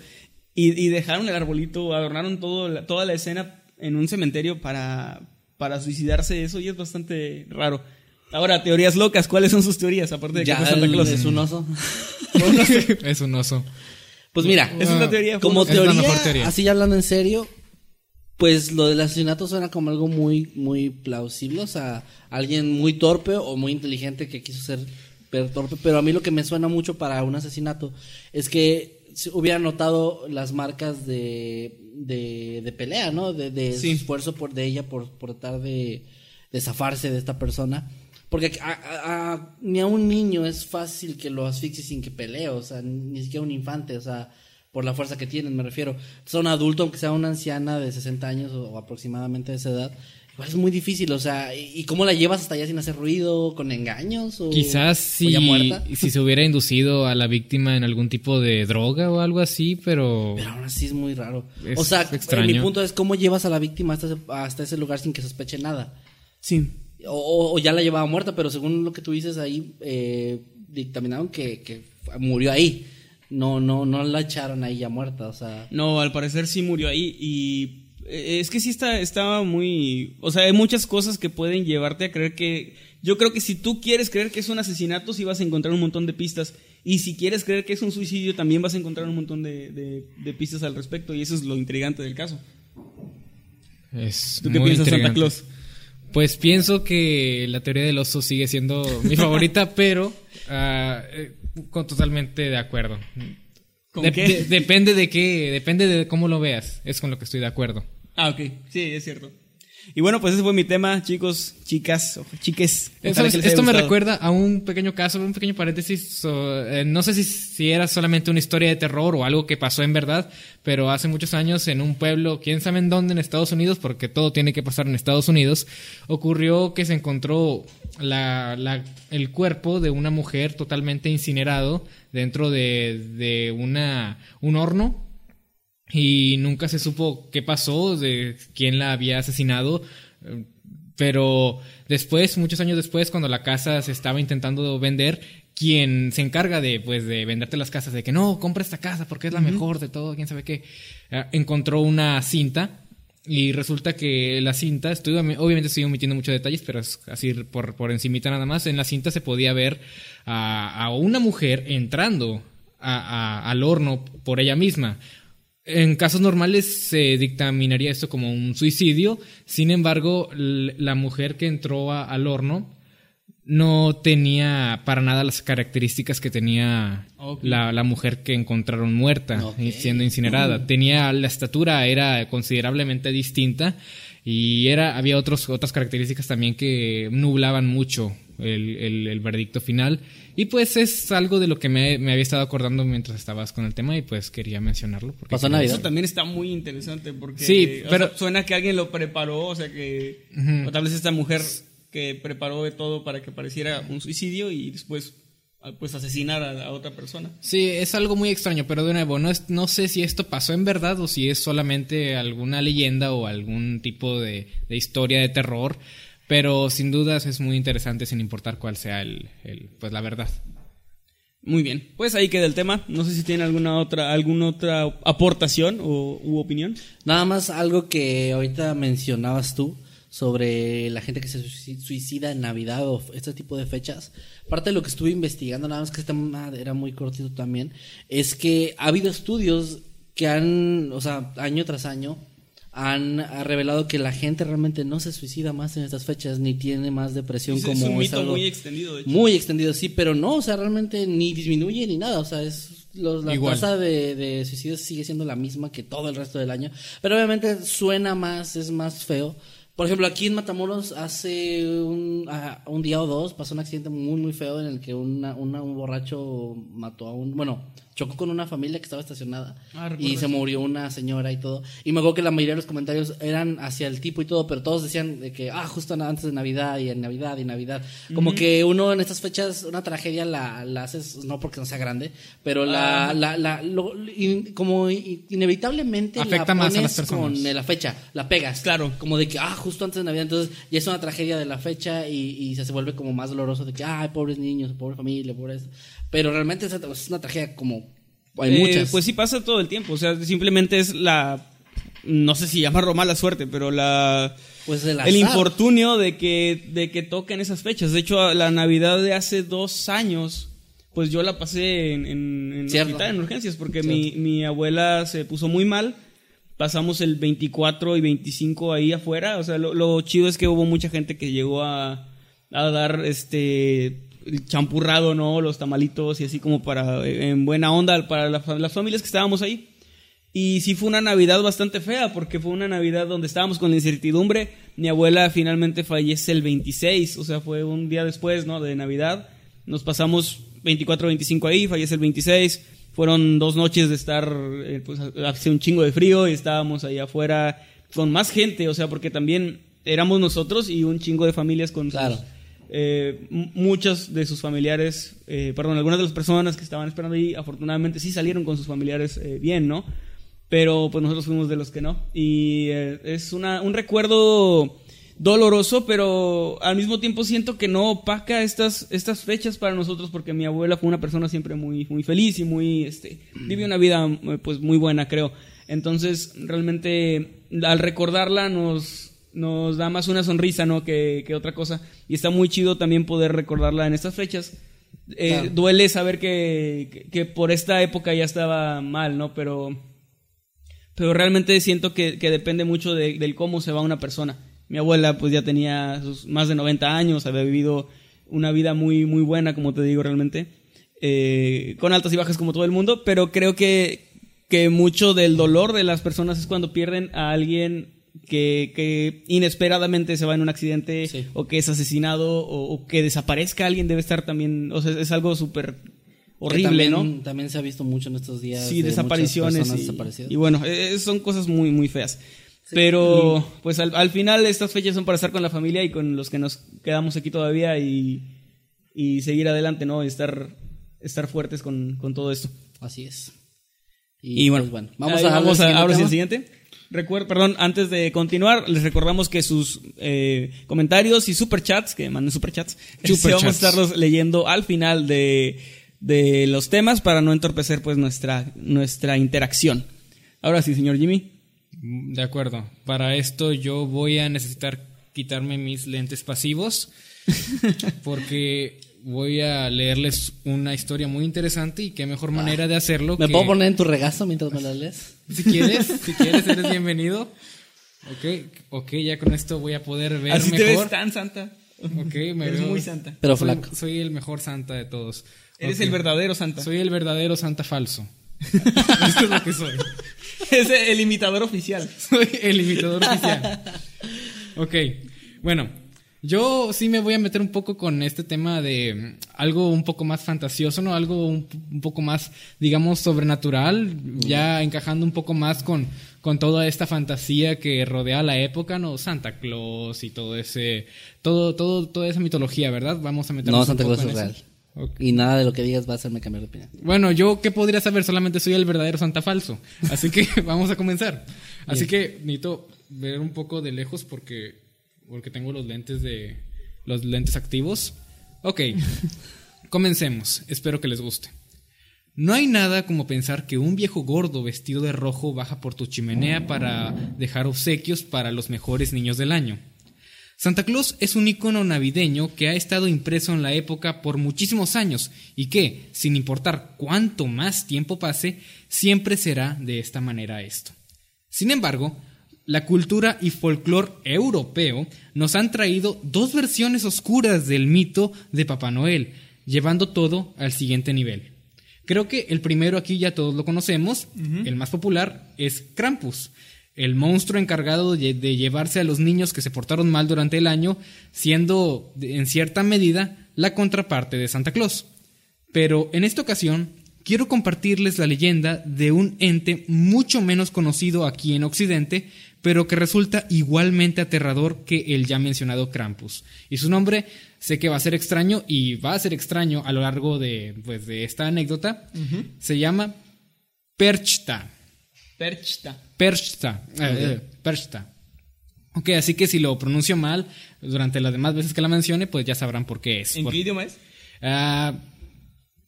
y, y dejaron el arbolito, adornaron todo, la- toda la escena en un cementerio para, para suicidarse. Eso y es bastante raro. Ahora, teorías locas, ¿cuáles son sus teorías? Aparte de que Ya fue Santa Claus. es un oso. es un oso. Pues mira, es la teoría. como Es la teoría, mejor teoría. así ya hablando en serio, pues lo del asesinato suena como algo muy, muy plausible. O sea, alguien muy torpe o muy inteligente que quiso ser per- torpe. Pero a mí lo que me suena mucho para un asesinato es que hubiera notado las marcas de, de, de pelea, ¿no? De, de Sí. esfuerzo por de ella por, por tratar de, de zafarse de esta persona. Porque a- a- a- ni a un niño es fácil que lo asfixie sin que pelee, o sea, ni siquiera un infante, o sea, por la fuerza que tienen, me refiero. Entonces, a un adulto, aunque sea una anciana de 60 años o, aproximadamente de esa edad, igual es muy difícil, o sea, ¿y, cómo la llevas hasta allá sin hacer ruido, con engaños? O, Quizás o si, ya muerta? si se hubiera inducido a la víctima en algún tipo de droga o algo así, pero... Pero aún así es muy raro. Es o sea, extraño. mi punto es cómo llevas a la víctima hasta ese, hasta ese lugar sin que sospeche nada. Sí. O, o- o ya la llevaba muerta, pero según lo que tú dices ahí, eh, dictaminaron que, que murió ahí. No, no, no la echaron ahí ya muerta, o sea. No, al parecer sí murió ahí y es que sí está, estaba muy... O sea, hay muchas cosas que pueden llevarte a creer que... Yo creo que si tú quieres creer que es un asesinato, sí vas a encontrar un montón de pistas. Y si quieres creer que es un suicidio, también vas a encontrar un montón de, de- de pistas al respecto. Y eso es lo intrigante del caso. Es ¿Tú qué muy piensas, Santa. Claus? Pues pienso que la teoría del oso sigue siendo mi favorita, pero ah, eh, totalmente de acuerdo. ¿Con De- qué? de- depende de qué, depende de cómo lo veas. Es con lo que estoy de acuerdo. Ah, ok. Sí, es cierto. Y bueno, pues ese fue mi tema, chicos, chicas, o chiques. Haya Esto me recuerda a un pequeño caso, un pequeño paréntesis. so- eh, no sé si, si era solamente una historia de terror o algo que pasó en verdad, pero hace muchos años en un pueblo, quién sabe en dónde, en Estados Unidos, porque todo tiene que pasar en Estados Unidos, ocurrió que se encontró la, la- el cuerpo de una mujer totalmente incinerado dentro de, de una, un horno y nunca se supo qué pasó, de quién la había asesinado. Pero después, muchos años después, cuando la casa se estaba intentando vender, quien se encarga de, pues, de venderte las casas, de que no, compra esta casa porque es la mejor de todo, quién sabe qué, eh, encontró una cinta y resulta que la cinta, estoy, obviamente estoy omitiendo muchos detalles, pero es así por, por encimita nada más, en la cinta se podía ver a, a una mujer entrando a- a- al horno por ella misma. En casos normales se dictaminaría esto como un suicidio, sin embargo, la mujer que entró a- al horno no tenía para nada las características que tenía la, la mujer que encontraron muerta Ok. y siendo incinerada. Tenía la estatura era considerablemente distinta y era había otros otras características también que nublaban mucho el, el- final y pues es algo de lo que me, me había estado acordando mientras estabas con el tema y pues quería mencionarlo porque Pasó Navidad. Eso también está muy interesante porque Sí, pero- sea, suena que alguien lo preparó, o sea que o tal vez esta mujer que preparó de todo para que pareciera un suicidio y después pues asesinar a, a otra persona. Sí, es algo muy extraño, pero de nuevo, no, es, no sé si esto pasó en verdad o si es solamente alguna leyenda o algún tipo de, de historia de terror, pero sin dudas es muy interesante sin importar cuál sea el, el- pues la verdad. Muy bien, pues ahí queda el tema. No sé si tiene alguna otra alguna otra aportación o u opinión. Nada más algo que ahorita mencionabas tú sobre la gente que se suici- suicida en Navidad o este tipo de fechas. Parte de lo que estuve investigando, nada más que este tema era muy cortito también, es que ha habido estudios que han, o sea, año tras año, han ha revelado que la gente realmente no se suicida más en estas fechas ni tiene más depresión Es, como es un es mito algo- muy extendido, de hecho. muy extendido, sí, pero no, o sea, realmente ni disminuye ni nada, o sea, es los- la Igual. tasa de, de suicidios sigue siendo la misma que todo el resto del año, pero obviamente suena más, es más feo. Por ejemplo, aquí en Matamoros hace un, un día o dos pasó un accidente muy, muy feo en el que una, una- un borracho mató a un, bueno, chocó con una familia que estaba estacionada Ah, y se eso. murió una señora y todo. Y me acuerdo que la mayoría de los comentarios eran hacia el tipo y todo, pero todos decían de que, ah, justo antes de Navidad y en Navidad y Navidad. Como que uno en estas fechas, una tragedia la, la haces, no porque no sea grande, pero la, Ah. la, la, lo- in- como in- inevitablemente Afecta la más a pones las personas. con la fecha, la pegas. Claro. Como de que, ah, justo antes de Navidad, entonces ya es una tragedia de la fecha y, y se, se vuelve como más doloroso de que, ay, pobres niños, pobre familia, pobre esto. Pero realmente es una tragedia como, hay Eh, muchas. Pues sí pasa todo el tiempo, o sea, simplemente es la no sé si llamarlo mala suerte, pero la Pues el el infortunio de que, de que toquen esas fechas. De hecho, la Navidad de hace dos años, pues yo la pasé en, en, hospital, en urgencias, porque mi, mi abuela se puso muy mal. Pasamos el 24 y 25 ahí afuera. O sea, lo, lo chido es que hubo mucha gente que llegó a, a dar este el champurrado, ¿no? Los tamalitos y así como para, en buena onda, para las familias que estábamos ahí. Y sí fue una Navidad bastante fea, porque fue una Navidad donde estábamos con la incertidumbre. Mi abuela finalmente fallece el 26, o sea, fue un día después, ¿no? De Navidad. Nos pasamos 24-25 ahí, fallece el 26. Fueron dos noches de estar, eh, pues, hace un chingo de frío y estábamos ahí afuera con más gente, o sea, porque también éramos nosotros y un chingo de familias con Claro. Eh, muchos de sus familiares, eh, perdón, algunas de las personas que estaban esperando ahí, afortunadamente sí salieron con sus familiares eh, bien, ¿no? Pero pues nosotros fuimos de los que no. Y eh, es una, un recuerdo doloroso, pero al mismo tiempo siento que no opaca estas, estas fechas para nosotros porque mi abuela fue una persona siempre muy, muy feliz y muy, este, vive una vida pues muy buena, creo. Entonces, realmente, al recordarla nos, nos da más una sonrisa, ¿no? Que, que otra cosa. Y está muy chido también poder recordarla en estas fechas. Eh, Claro. Duele saber que, que, que por esta época ya estaba mal, ¿no? Pero, pero realmente siento que, que depende mucho de- del cómo se va una persona. Mi abuela pues ya tenía sus más de 90 años, había vivido una vida muy, muy buena, como te digo realmente, eh, con altas y bajas como todo el mundo, pero creo que, que mucho del dolor de las personas es cuando pierden a alguien que, que inesperadamente se va en un accidente Sí. o que es asesinado o, o que desaparezca alguien debe estar también, o sea, es algo súper horrible, Que ¿no? también, También se ha visto mucho en estos días. Sí, de desapariciones. Y, bueno, eh, son cosas muy, muy feas. Pero, pues al, al final estas fechas son para estar con la familia y con los que nos quedamos aquí todavía y, y seguir adelante, ¿no? Y estar, estar fuertes con, con todo esto. Así es. Y, bueno, pues, bueno, vamos ahí a vamos al a, ahora sí, el siguiente. Recuer- perdón, antes de continuar, les recordamos que sus eh, comentarios y superchats, que manden superchats, Superchats. vamos a estarlos leyendo al final de, de los temas para no entorpecer pues nuestra, nuestra interacción. Ahora sí, señor Jimmy. Mm, De acuerdo. Para esto yo voy a necesitar quitarme mis lentes pasivos porque voy a leerles una historia muy interesante y qué mejor manera de hacerlo ¿Me que- puedo poner en tu regazo mientras me la lees? Si quieres, si quieres eres bienvenido. Ok, ok, ya con esto voy a poder ver Así te mejor. ves tan santa. Ok, me Eres veo- muy santa. Pero soy, flaco. soy el mejor santa de todos. Eres el verdadero santa. Soy el verdadero santa falso. Esto es lo que soy. es el imitador oficial. Soy el imitador oficial. Ok, bueno, yo sí me voy a meter un poco con este tema de mm, algo un poco más fantasioso, ¿no? Algo un, un poco más, digamos, sobrenatural, ya encajando un poco más con, con toda esta fantasía que rodea la época, ¿no? Santa Claus y todo ese, todo, todo, toda esa mitología, ¿verdad? Vamos a meternos No, un Santa poco Claus es real. Y nada de lo que digas va a hacerme cambiar de opinión. Bueno, yo qué podría saber, solamente soy el verdadero Santa falso. Así que vamos a comenzar. Así que necesito ver un poco de lejos porque, porque tengo los lentes de los lentes activos. Ok, comencemos. Espero que les guste. No hay nada como pensar que un viejo gordo vestido de rojo baja por tu chimenea para dejar obsequios para los mejores niños del año. Santa Claus es un icono navideño que ha estado impreso en la época por muchísimos años y que, sin importar cuánto más tiempo pase, siempre será de esta manera esto. Sin embargo, la cultura y folclore europeo nos han traído dos versiones oscuras del mito de Papá Noel, llevando todo al siguiente nivel. Creo que el primero aquí ya todos lo conocemos, el más popular es Krampus, el monstruo encargado de, llevarse a los niños que se portaron mal durante el año, siendo en cierta medida la contraparte de Santa Claus. Pero en esta ocasión quiero compartirles la leyenda de un ente mucho menos conocido aquí en Occidente, pero que resulta igualmente aterrador que el ya mencionado Krampus. Y su nombre sé que va a ser extraño y va a ser extraño a lo largo de, pues, de esta anécdota. Se llama Perchta. Perchta. Perchta. eh, eh, Perchta. Ok, así que si lo pronuncio mal durante las demás veces que la mencione, pues ya sabrán por qué es. ¿En Por- qué idioma es? Ah,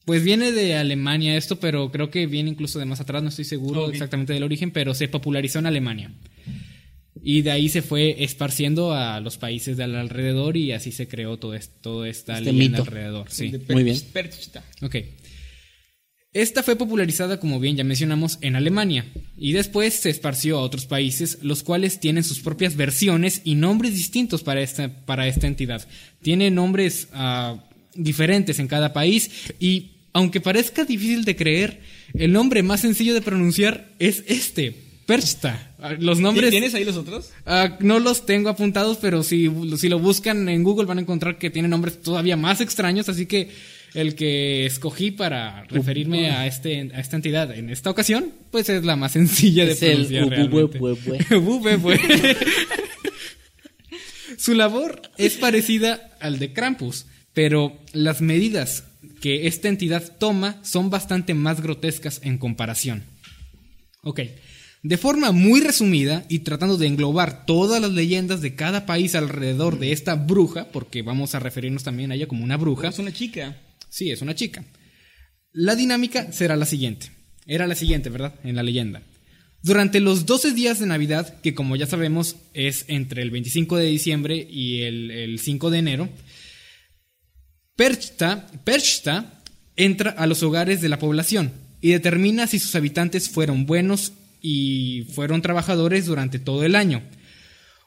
Pues viene de Alemania esto, pero creo que viene incluso de más atrás, no estoy seguro exactamente del origen, pero se popularizó en Alemania. Y de ahí se fue esparciendo a los países del alrededor y así se creó todo esto, toda esta Este leyenda mito. alrededor. Sí. Muy bien. Ok. Esta fue popularizada, como bien ya mencionamos, en Alemania y después se esparció a otros países, los cuales tienen sus propias versiones y nombres distintos para esta, para esta entidad. Tiene nombres ah, diferentes en cada país y, aunque parezca difícil de creer, el nombre más sencillo de pronunciar es este, Perchta. Los nombres... ¿Tienes ahí los otros? Ah, no los tengo apuntados, pero si, si lo buscan en Google van a encontrar que tiene nombres todavía más extraños, así que el que escogí para referirme a, este, a esta entidad en esta ocasión, pues es la más sencilla de Es el pronunciar. Ububuebue. Su labor es parecida al de Krampus, pero las medidas que esta entidad toma son bastante más grotescas en comparación. Ok. De forma muy resumida y tratando de englobar todas las leyendas de cada país alrededor de esta bruja, porque vamos a referirnos también a ella como una bruja. Es una chica. Sí, es una chica. La dinámica será la siguiente. Era la siguiente, ¿verdad? En la leyenda. Durante los 12 días de Navidad, que como ya sabemos es entre el 25 de diciembre y el, el 5 de enero, Perchta, Perchta entra a los hogares de la población y determina si sus habitantes fueron buenos y fueron trabajadores durante todo el año,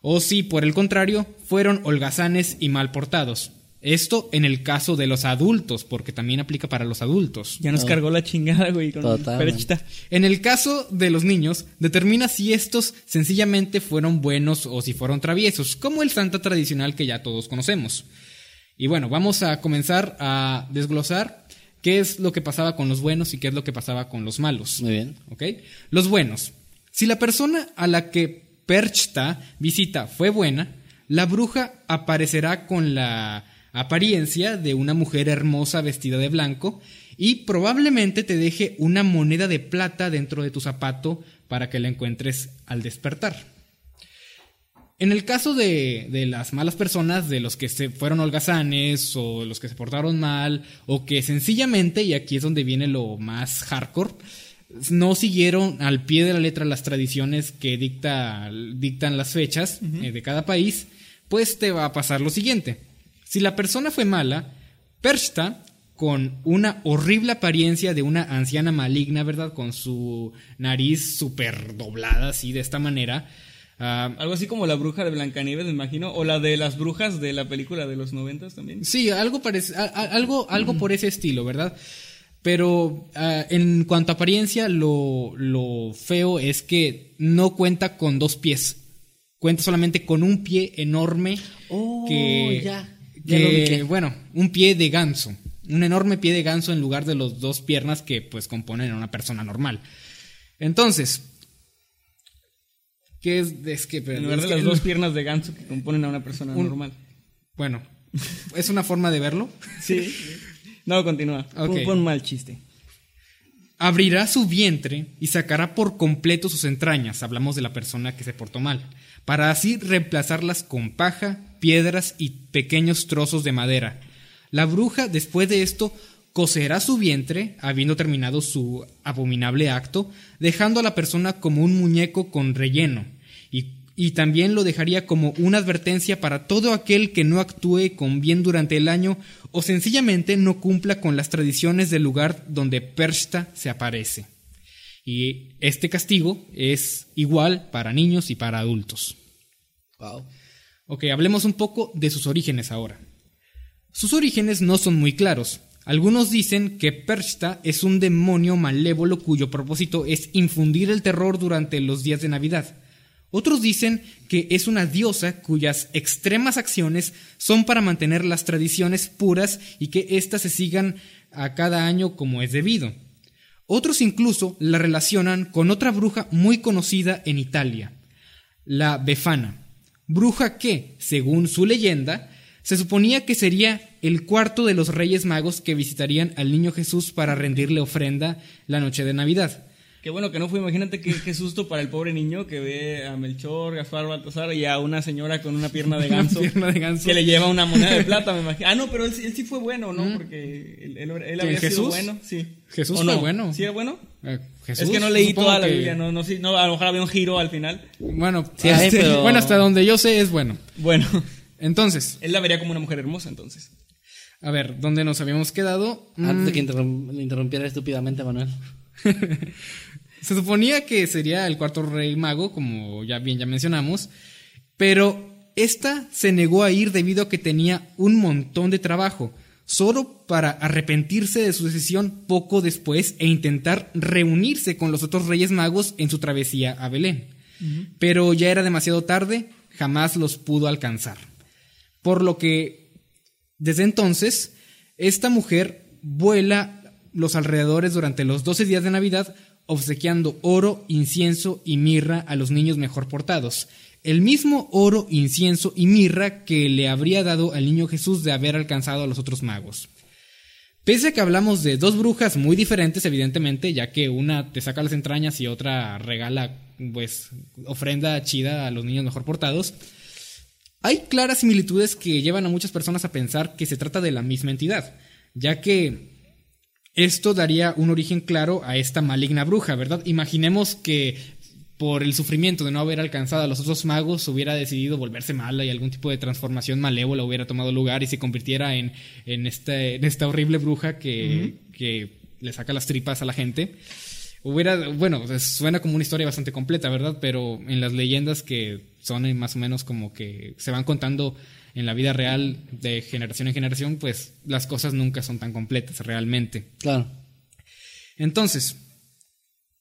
o si por el contrario fueron holgazanes y mal portados. Esto en el caso de los adultos, porque también aplica para los adultos. Ya nos No. cargó la chingada, güey, con Totalmente. Perchta. En el caso de los niños, determina si estos sencillamente fueron buenos o si fueron traviesos, como el Santa tradicional que ya todos conocemos. Y bueno, vamos a comenzar a desglosar qué es lo que pasaba con los buenos y qué es lo que pasaba con los malos. Muy bien. ¿Ok? Los buenos. Si la persona a la que Perchta visita fue buena, la bruja aparecerá con la apariencia de una mujer hermosa vestida de blanco y probablemente te deje una moneda de plata dentro de tu zapato para que la encuentres al despertar. En el caso de, de las malas personas, de los que se fueron holgazanes o los que se portaron mal o que sencillamente, y aquí es donde viene lo más hardcore, no siguieron al pie de la letra las tradiciones que dicta, dictan las fechas eh, de cada país, pues te va a pasar lo siguiente. Si la persona fue mala, Perchta, con una horrible apariencia de una anciana maligna, ¿verdad? Con su nariz súper doblada así de esta manera. Ah, Algo así como la bruja de Blancanieves, me imagino. O la de las brujas de la película de los noventas también. Sí, algo parece, algo, algo por ese estilo, ¿verdad? Pero ah, en cuanto a apariencia, lo, lo feo es que no cuenta con dos pies. Cuenta solamente con un pie enorme Oh, que, ya. Ya que, lo ubiqué. bueno, un pie de ganso. Un enorme pie de ganso en lugar de los dos piernas que pues componen a una persona normal. Entonces, ¿qué es? Es que, En lugar es de que- las dos piernas de ganso que componen a una persona Un- normal. Bueno, es una forma de verlo. Sí. No, continúa. Pon mal chiste. Abrirá su vientre y sacará por completo sus entrañas, hablamos de la persona que se portó mal, para así reemplazarlas con paja, piedras y pequeños trozos de madera. La bruja, después de esto, coserá su vientre, habiendo terminado su abominable acto, dejando a la persona como un muñeco con relleno, y, también lo dejaría como una advertencia para todo aquel que no actúe con bien durante el año o sencillamente no cumpla con las tradiciones del lugar donde Perchta se aparece. Y este castigo es igual para niños y para adultos. Wow. Ok, hablemos un poco de sus orígenes ahora. Sus orígenes no son muy claros. Algunos dicen que Perchta es un demonio malévolo cuyo propósito es infundir el terror durante los días de Navidad. Otros dicen que es una diosa cuyas extremas acciones son para mantener las tradiciones puras y que éstas se sigan a cada año como es debido. Otros incluso la relacionan con otra bruja muy conocida en Italia, la Befana, bruja que, según su leyenda, se suponía que sería el cuarto de los Reyes Magos que visitarían al niño Jesús para rendirle ofrenda la noche de Navidad. Qué bueno que no fue, imagínate qué, qué susto para el pobre niño que ve a Melchor, Gaspar, Baltasar y a una señora con una pierna de ganso. pierna de ganso. Que le lleva una moneda de plata, me imagino. Ah, no, pero él, sí- él sí fue bueno, ¿no? Porque él, él- él había sido Jesús? bueno, sí. Jesús ¿O fue no? bueno. ¿Sí era bueno? Eh, Jesús, es que no leí supongo toda la que- Biblia, no, no, sí, no, a lo mejor había un giro al final. Bueno, Sí, hay, este, pero- bueno, hasta donde yo sé es bueno. Bueno, Entonces, él la vería como una mujer hermosa, entonces. a ver, ¿dónde nos habíamos quedado? Antes de que Mm, interrum- le interrumpiera estúpidamente a Manuel. Se suponía que sería el cuarto rey mago, como ya bien ya mencionamos, pero esta se negó a ir debido a que tenía un montón de trabajo, solo para arrepentirse de su decisión poco después e intentar reunirse con los otros reyes magos en su travesía a Belén. Pero ya era demasiado tarde, jamás los pudo alcanzar. Por lo que desde entonces, esta mujer vuela los alrededores durante los 12 días de Navidad, obsequiando oro, incienso y mirra a los niños mejor portados. El mismo oro, incienso y mirra que le habría dado al niño Jesús de haber alcanzado a los otros magos. Pese a que hablamos de dos brujas muy diferentes, evidentemente, ya que una te saca las entrañas y otra regala, pues, ofrenda chida a los niños mejor portados, hay claras similitudes que llevan a muchas personas a pensar que se trata de la misma entidad, ya que esto daría un origen claro a esta maligna bruja, ¿verdad? Imaginemos que por el sufrimiento de no haber alcanzado a los otros magos hubiera decidido volverse mala y algún tipo de transformación malévola hubiera tomado lugar y se convirtiera en, en, este- en esta horrible bruja que, que le saca las tripas a la gente. Hubiera, bueno, suena como una historia bastante completa, ¿verdad? Pero en las leyendas que son más o menos como que se van contando en la vida real de generación en generación, pues las cosas nunca son tan completas realmente. Claro. Entonces,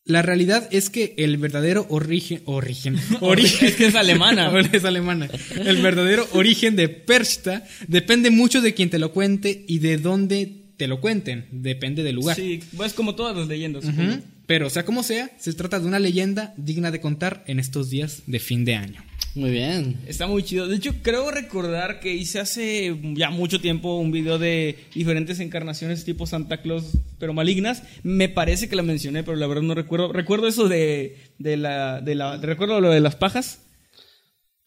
la realidad es que el verdadero origen, origen, origen, Es que es alemana. es alemana. El verdadero origen de Perchta depende mucho de quien te lo cuente y de dónde te lo cuenten. Depende del lugar. Sí, pues como todas las leyendas. Pero sea como sea, se trata de una leyenda digna de contar en estos días de fin de año. Muy bien. Está muy chido. De hecho, creo recordar que hice hace ya mucho tiempo un video de diferentes encarnaciones tipo Santa Claus, pero malignas. Me parece que la mencioné, pero la verdad no recuerdo. Recuerdo eso de, de la, de la. Recuerdo lo de las pajas.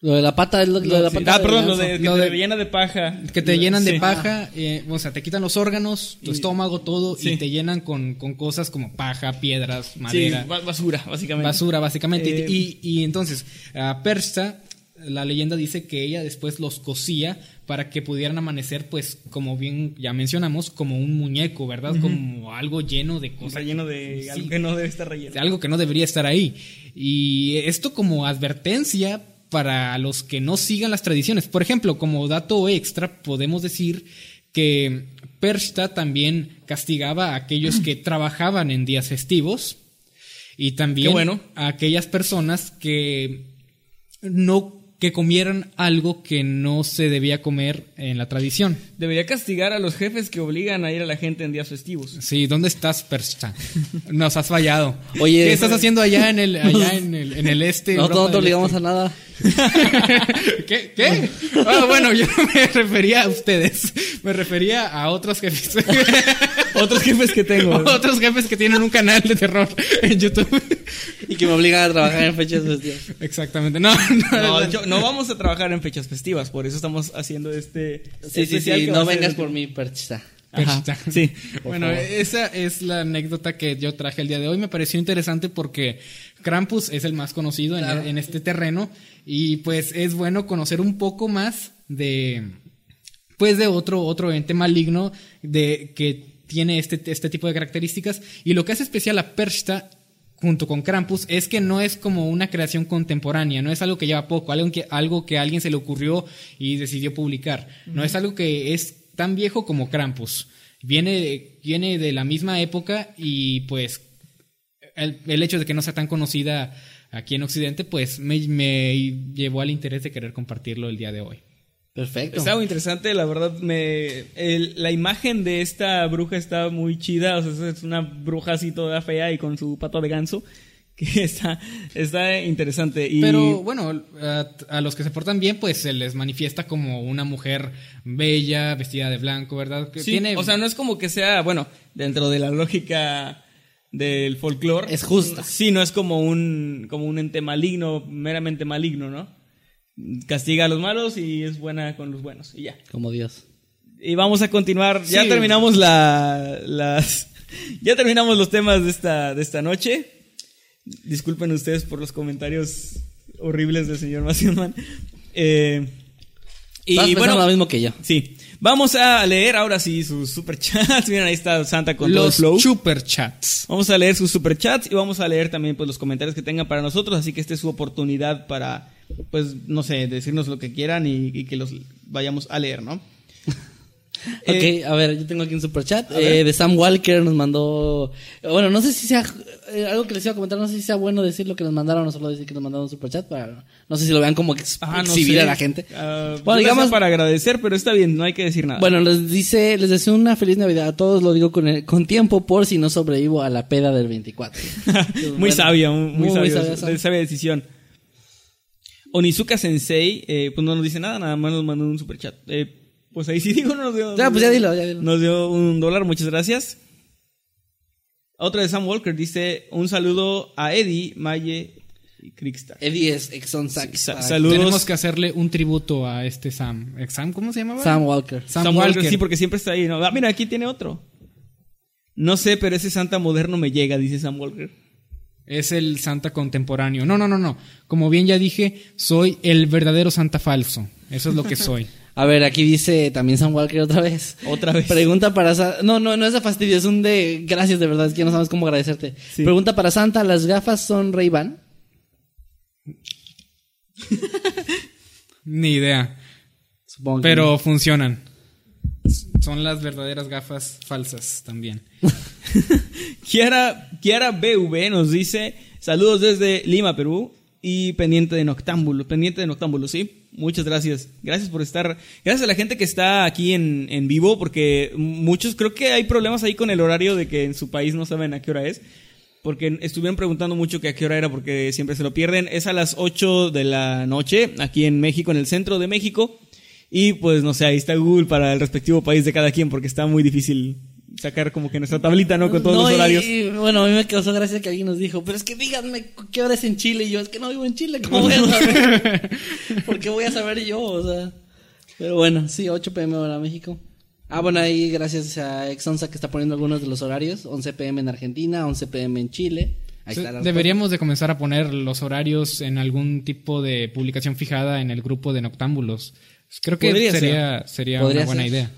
Lo de la pata es lo, lo de la Sí. pata. Ah, perdón, lo de que Lo te de- llena de paja. Que te llenan de Sí. paja, eh, o sea, te quitan los órganos, tu Y- estómago, todo, Sí. y te llenan con, con cosas como paja, piedras, madera. ba- basura, básicamente. Basura, básicamente. Eh, y, y entonces, a Persta, la leyenda dice que ella después los cosía para que pudieran amanecer, pues, como bien ya mencionamos, como un muñeco, ¿verdad? Como algo lleno de cosas. Relleno de Sí. algo que no debe estar relleno. de algo que no debería estar ahí. Y esto como advertencia para los que no sigan las tradiciones. Por ejemplo, como dato extra, podemos decir que Pershta también castigaba a aquellos que trabajaban en días festivos y también bueno. a aquellas personas que no que comieran algo que no se debía comer en la tradición. Debería castigar a los jefes que obligan a ir a la gente en días festivos. Sí, ¿dónde estás, Pershta? Nos has fallado. Oye, ¿qué estás haciendo allá en el, allá en el, en el este? No Europa te obligamos Este? a nada. ¿Qué? ¿Qué? Ah, bueno, yo no me refería a ustedes. Me refería a otros jefes. Otros jefes que tengo. otros jefes que tienen un canal de terror en YouTube. Y que me obligan a trabajar en fechas festivas. Exactamente. No, no, No, no vamos a trabajar en fechas festivas, por eso estamos haciendo este. Sí, sí, especial sí. No vengas por mi perchita. Ajá, sí. Bueno, esa es la anécdota que yo traje el día de hoy. Me pareció interesante porque Krampus es el más conocido en- en, este terreno y pues es bueno conocer un poco más de pues de otro otro ente maligno de que tiene este, este tipo de características. Y lo que hace especial a Perchta junto con Krampus es que no es como una creación contemporánea, no es algo que lleva poco, algo que, algo que a alguien se le ocurrió y decidió publicar, no es algo que es tan viejo como Krampus, viene, viene de la misma época y pues el, el hecho de que no sea tan conocida aquí en Occidente pues me, me llevó al interés de querer compartirlo el día de hoy. Perfecto. Está muy interesante, la verdad, me el- la imagen de esta bruja está muy chida, o sea, es una bruja así toda fea y con su pato de ganso, que está, está interesante. Y Pero bueno, a, a los que se portan bien, pues se les manifiesta como una mujer bella, vestida de blanco, ¿verdad? Que sí, tiene, o sea, no es como que sea, bueno, dentro de la lógica del folclore. Es justa. Sí, no es como un, como un ente maligno, meramente maligno, ¿no? Castiga a los malos y es buena con los buenos. Y ya. Como Dios. Y vamos a continuar. Ya terminamos la, las. Ya terminamos los temas de esta, de esta noche. Disculpen ustedes por los comentarios horribles del señor Macielman. Eh, y pensando bueno, lo mismo que yo. sí. Vamos a leer ahora sí sus superchats. Miren, ahí está Santa con todo el Los flow. super chats. Vamos a leer sus superchats y vamos a leer también pues los comentarios que tengan para nosotros, así que esta es su oportunidad para pues no sé, decirnos lo que quieran y, y que los vayamos a leer, ¿no? Eh, ok, a ver, yo tengo aquí un superchat. a ver. Eh, de Sam Walker nos mandó. Bueno, no sé si sea. eh, algo que les iba a comentar, no sé si sea bueno decir lo que nos mandaron o solo decir que nos mandaron un superchat. Para, no sé si lo vean como ex- ah, no exhibir sé. a la gente. Ah, bueno, hacía digamos. para agradecer, pero está bien, no hay que decir nada. Bueno, les dice, les deseo una feliz Navidad a todos, lo digo con, el- con tiempo por si no sobrevivo a la peda del 24. muy Bueno, sabia, muy, muy muy sabia, decisión. Onizuka Sensei, eh, pues no nos dice nada, nada más nos mandó un superchat. Eh, pues ahí sí digo, no nos dio. Ya, pues ya dilo, ya dilo. Nos dio un dólar, muchas gracias. Otra de Sam Walker dice: Un saludo a Eddie, Maye y Krikstar. Eddie es Exxon Sax. Sa- para- saludos. Tenemos que hacerle un tributo a este Sam. ¿Eh, ¿Sam cómo se llamaba? Sam Walker. Sam, Sam Walker. Walker, sí, porque siempre está ahí. ¿no? Ah, mira, aquí tiene otro. No sé, pero ese Santa moderno me llega, dice Sam Walker. Es el Santa contemporáneo. No, no, no, no. Como bien ya dije, soy el verdadero Santa falso. Eso es lo que soy. A ver, aquí dice también Sam Walker otra vez. Otra vez. Pregunta para Santa. No, no, no es de fastidio, es un de gracias de verdad, es que no sabes cómo agradecerte. Sí. Pregunta para Santa, ¿las gafas son Ray-Ban? Ni idea. Supongo que Pero funcionan. Son las verdaderas gafas falsas también. Kiara, Kiara BV nos dice: Saludos desde Lima, Perú. Y pendiente de Noctámbulo. Pendiente de Noctámbulo, sí. Muchas gracias. Gracias por estar. Gracias a la gente que está aquí en, en vivo, porque muchos creo que hay problemas ahí con el horario de que en su país no saben a qué hora es. Porque estuvieron preguntando mucho que a qué hora era, porque siempre se lo pierden. Es a las 8 de la noche, aquí en México, en el centro de México. Y pues no sé, ahí está Google para el respectivo país de cada quien, porque está muy difícil sacar como que nuestra tablita, ¿no? Con todos No, los horarios. y, bueno, a mí me causó gracia que alguien nos dijo, pero es que díganme qué hora es en Chile. Y yo, es que no vivo en Chile, ¿cómo voy a saber? ¿Por qué voy a saber yo? O sea, pero bueno, sí, 8 pm hora México. Ah, bueno, ahí gracias a Exonsa que está poniendo algunos de los horarios. 11 pm en Argentina, 11 pm en Chile. Ahí está Deberíamos de comenzar a poner los horarios en algún tipo de publicación fijada en el grupo de noctámbulos. Creo que Podría sería, sería Podría una buena ser. idea.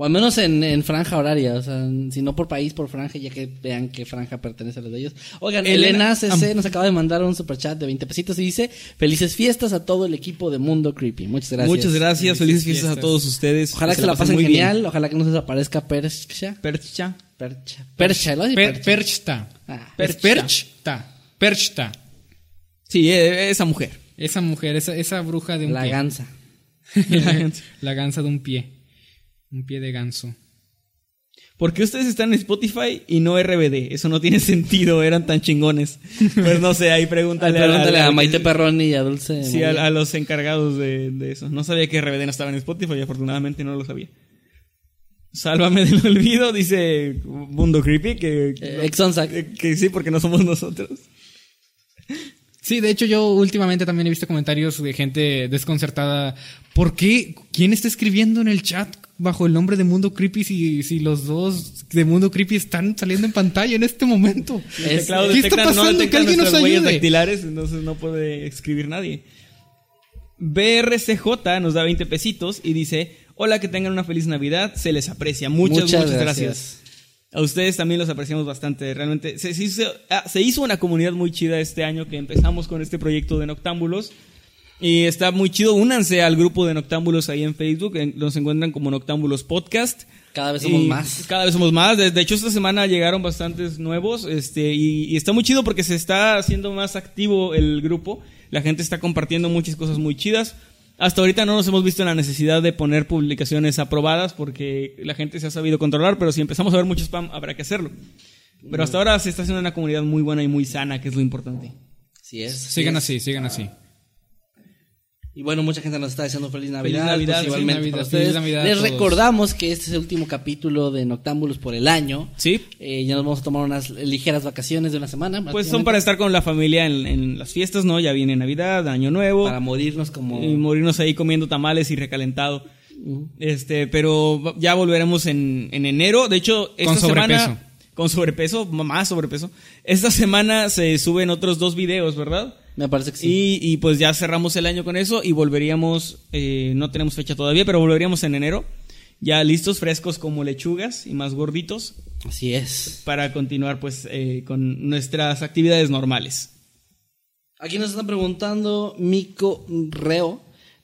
O al menos en, en franja horaria, o sea, si no por país, por franja, ya que vean qué franja pertenece a los de ellos. Oigan, Elena, Elena- CC nos acaba de mandar un superchat de 20 pesitos y dice, felices fiestas a todo el equipo de Mundo Creepy. Muchas gracias. Muchas gracias, felices Felices fiestas a todos ustedes. Ojalá que se la pasen genial, bien. ojalá que no se desaparezca Percha. Percha. Percha. Percha, ¿lo Per- Percha. perchta. Ah, perchta. perchta. Perchta. Sí, eh, esa mujer. Esa mujer, esa, esa bruja de un la pie. gansa. la, la gansa de un pie. Un pie de ganso. ¿Por qué ustedes están en Spotify y no RBD? Eso no tiene sentido, eran tan chingones. Pues no sé, ahí pregúntale, pregúntale a, Maite Perroni y a Dulce. Sí, a, a los encargados de, de eso. No sabía que RBD no estaba en Spotify y afortunadamente no lo sabía. Sálvame del olvido, dice Mundo Creepy, que, Eh, que, que sí, porque no somos nosotros. Sí, de hecho yo últimamente también he visto comentarios de gente desconcertada. ¿Por qué? ¿Quién está escribiendo en el chat bajo el nombre de Mundo Creepy si, si los dos de Mundo Creepy están saliendo en pantalla en este momento? Es- ¿Qué está detecta- pasando? Que alguien nos ayude. dactilares, entonces no puede escribir nadie. BRCJ nos da 20 pesitos y dice, hola, que tengan una feliz Navidad, se les aprecia. Muchas, muchas, Muchas gracias. gracias. A ustedes también los apreciamos bastante, realmente. Se, se hizo, ah, se hizo una comunidad muy chida este año que empezamos con este proyecto de Noctámbulos. Y está muy chido, únanse al grupo de Noctámbulos ahí en Facebook, nos encuentran como Noctámbulos Podcast. Cada vez somos Y más. Cada vez somos más. De, de hecho, esta semana llegaron bastantes nuevos. Este, y, y está muy chido porque se está haciendo más activo el grupo. La gente está compartiendo muchas cosas muy chidas. Hasta ahorita no nos hemos visto en la necesidad de poner publicaciones aprobadas porque la gente se ha sabido controlar, pero si empezamos a ver mucho spam, habrá que hacerlo. Pero hasta ahora se está haciendo una comunidad muy buena y muy sana, que es lo importante. Sí es. Sigan sí es. así, sigan así. Y bueno, mucha gente nos está deseando feliz Navidad. Navidad, pues, feliz igualmente Navidad, feliz Navidad Les recordamos que este es el último capítulo de Noctámbulos por el año. Sí. Eh, ya nos vamos a tomar unas ligeras vacaciones de una semana. Pues son para estar con la familia en, en las fiestas, ¿no? Ya viene Navidad, Año Nuevo. Para morirnos como... y morirnos ahí comiendo tamales y recalentado. Este, pero ya volveremos en, en enero. De hecho, esta Con sobrepeso. semana. Con sobrepeso, más sobrepeso. Esta semana se suben otros dos videos, ¿verdad? Me parece que sí. Y, y pues ya cerramos el año con eso y volveríamos, eh, no tenemos fecha todavía, pero volveríamos en enero. Ya listos, frescos como lechugas y más gorditos Así es. para continuar pues eh, con nuestras actividades normales. Aquí nos están preguntando Mico Reo.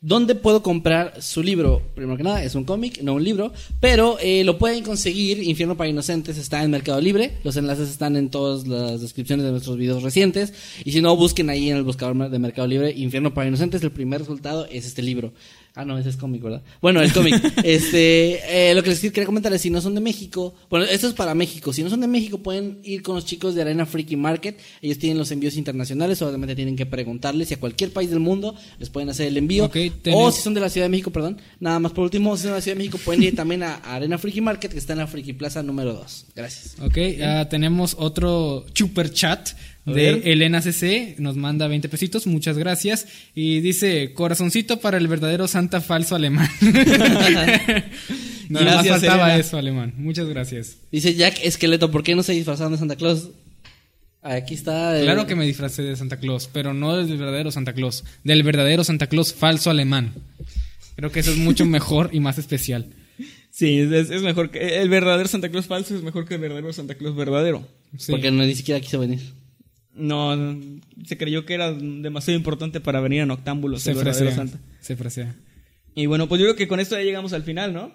¿Dónde puedo comprar su libro? Primero que nada, es un cómic, no un libro, pero eh, lo pueden conseguir. Infierno para Inocentes está en Mercado Libre. Los enlaces están en todas las descripciones de nuestros videos recientes. Y si no, busquen ahí en el buscador de Mercado Libre Infierno para Inocentes. El primer resultado es este libro. Ah, no, ese es cómic, ¿verdad? Bueno, el cómic. este, eh, lo que les quería comentar es, si no son de México, bueno, esto es para México. Si no son de México, pueden ir con los chicos de Arena Freaky Market. Ellos tienen los envíos internacionales, solamente tienen que preguntarles si a cualquier país del mundo les pueden hacer el envío. Ok, o si son de la Ciudad de México, perdón. Nada más por último, si son de la Ciudad de México, pueden ir también a Arena Freaky Market, que está en la Freaky Plaza número 2. Gracias. Ok, ah, tenemos otro super chat A de ver. Elena CC, nos manda 20 pesitos, muchas gracias. Y dice, corazoncito para el verdadero Santa falso alemán. Nada más Gracias, faltaba Elena. eso, alemán. Muchas gracias. Dice Jack Esqueleto, ¿por qué no se disfrazaron de Santa Claus? Aquí está. el- Claro que me disfracé de Santa Claus, pero no del verdadero Santa Claus, del verdadero Santa Claus falso alemán. Creo que eso es mucho mejor y más especial. Sí, es, es mejor que el verdadero Santa Claus falso es mejor que el verdadero Santa Claus verdadero. Sí. Porque no, ni siquiera quiso venir. No, se creyó que era demasiado importante para venir a Noctámbulos, se el verdadero. Santa. Se frasea. Y bueno, pues yo creo que con esto ya llegamos al final, ¿no?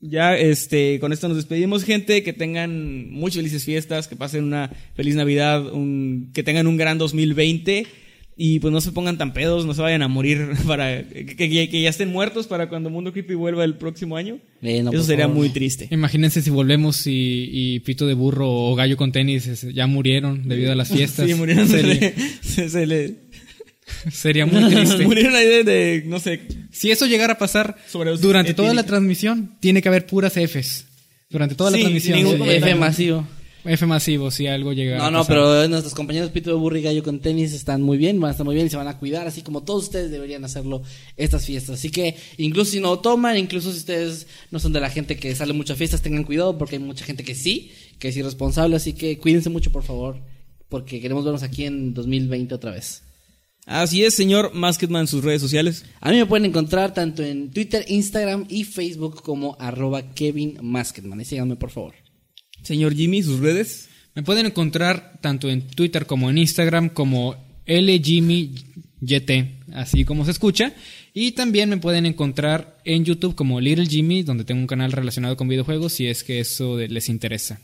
Ya, este, con esto nos despedimos, gente. Que tengan muchas felices fiestas, que pasen una feliz Navidad, un, que tengan un gran 2020. Y pues no se pongan tan pedos, no se vayan a morir para que, que- que ya estén muertos para cuando Mundo Creepy vuelva el próximo año. Eh, no, Eso sería favor, muy triste. Imagínense si volvemos y, y Pito de Burro o Gallo con tenis ya murieron debido a las fiestas. Sí, murieron. Se- se le- sería muy triste. murieron ahí de, de, no sé, Si eso llegara a pasar durante toda la transmisión, tiene que haber puras Fs. Durante toda Sí, la transmisión. F masivo. F masivo, si algo llega No, a no, pasar. pero nuestros compañeros Pito y Gallo con tenis están muy bien, van a estar muy bien y se van a cuidar, así como todos ustedes deberían hacerlo estas fiestas. Así que incluso si no toman, incluso si ustedes no son de la gente que sale mucho a fiestas, tengan cuidado porque hay mucha gente que sí, que es irresponsable, así que cuídense mucho por favor, porque queremos vernos aquí en 2020 otra vez. Así es, señor Masketman en sus redes sociales. A mí me pueden encontrar tanto en Twitter, Instagram y Facebook como arroba Kevin Masketman. Y síganme por favor. Señor Jimmy, sus redes. Me pueden encontrar tanto en Twitter como en Instagram como LJimmyYT, así como se escucha. Y también me pueden encontrar en YouTube como Little Jimmy, donde tengo un canal relacionado con videojuegos, si es que eso les interesa.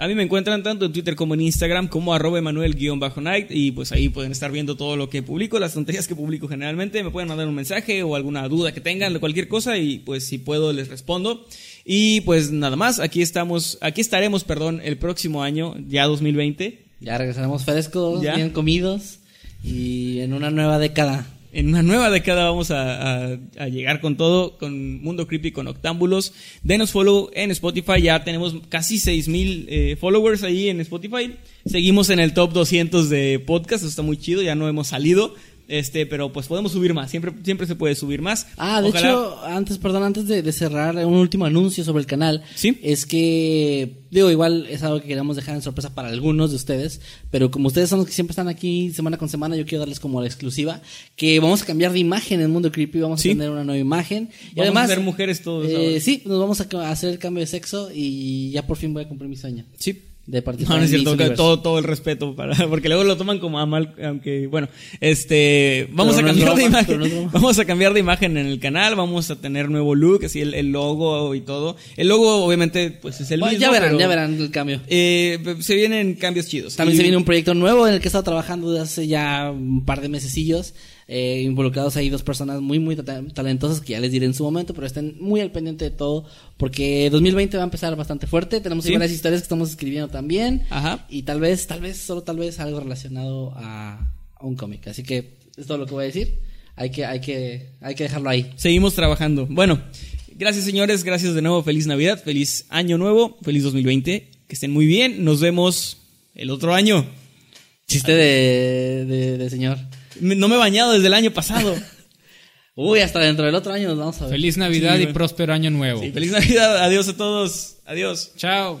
A mí me encuentran tanto en Twitter como en Instagram como arroba Emanuel-Night y pues ahí pueden estar viendo todo lo que publico, las tonterías que publico generalmente. Me pueden mandar un mensaje o alguna duda que tengan de cualquier cosa y pues si puedo les respondo. Y pues nada más, aquí estamos, aquí estaremos, perdón, el próximo año, ya 2020, Ya regresaremos frescos, Ya. bien comidos y en una nueva década. En una nueva década vamos a, a- a llegar con todo, con Mundo Creepy, con Octámbulos. Denos follow en Spotify, ya tenemos casi 6000 eh, followers ahí en Spotify. Seguimos en el top 200 de podcast, eso está muy chido, ya no hemos salido. Este, pero pues podemos subir más, siempre, siempre se puede subir más. Ah, de Ojalá- hecho, antes, perdón, antes de, de cerrar, un último anuncio sobre el canal. Sí. Es que, digo, igual es algo que queremos dejar en sorpresa para algunos de ustedes, pero como ustedes son los que siempre están aquí semana con semana, yo quiero darles como la exclusiva, que vamos a cambiar de imagen en Mundo Creepy, vamos Sí. a tener una nueva imagen. Y Vamos además, a ser mujeres todos eh, sí, nos vamos a hacer el cambio de sexo y ya por fin voy a cumplir mi sueño. Sí. De participar No, no es cierto, que todo, todo el respeto para, porque luego lo toman como a mal, aunque, bueno, este, vamos Pero a no cambiar de imagen, no vamos a cambiar de imagen en el canal, vamos a tener nuevo look, así el, el logo y todo. El logo, obviamente, pues es el Bueno, mismo. ya verán, pero, ya verán el cambio. eh, se vienen cambios chidos. También Y- se viene un proyecto nuevo en el que he estado trabajando desde hace ya un par de mesecillos. Eh, involucrados ahí dos personas muy, muy ta- talentosas que ya les diré en su momento, pero estén muy al pendiente de todo porque 2020 va a empezar bastante fuerte. Tenemos Sí. varias historias que estamos escribiendo también. Ajá. Y tal vez, tal vez, solo tal vez algo relacionado a, a un cómic. Así que es todo lo que voy a decir. hay que, hay que, hay que dejarlo ahí. Seguimos trabajando. Bueno, gracias señores, gracias de nuevo, feliz Navidad, feliz año nuevo, feliz 2020, que estén muy bien, nos vemos el otro año. Chiste de, de, de señor. No me he bañado desde el año pasado. Uy, hasta dentro del otro año nos vamos a ver. Feliz Navidad Sí, y próspero año nuevo. Sí, feliz Navidad, adiós a todos, adiós. Chao.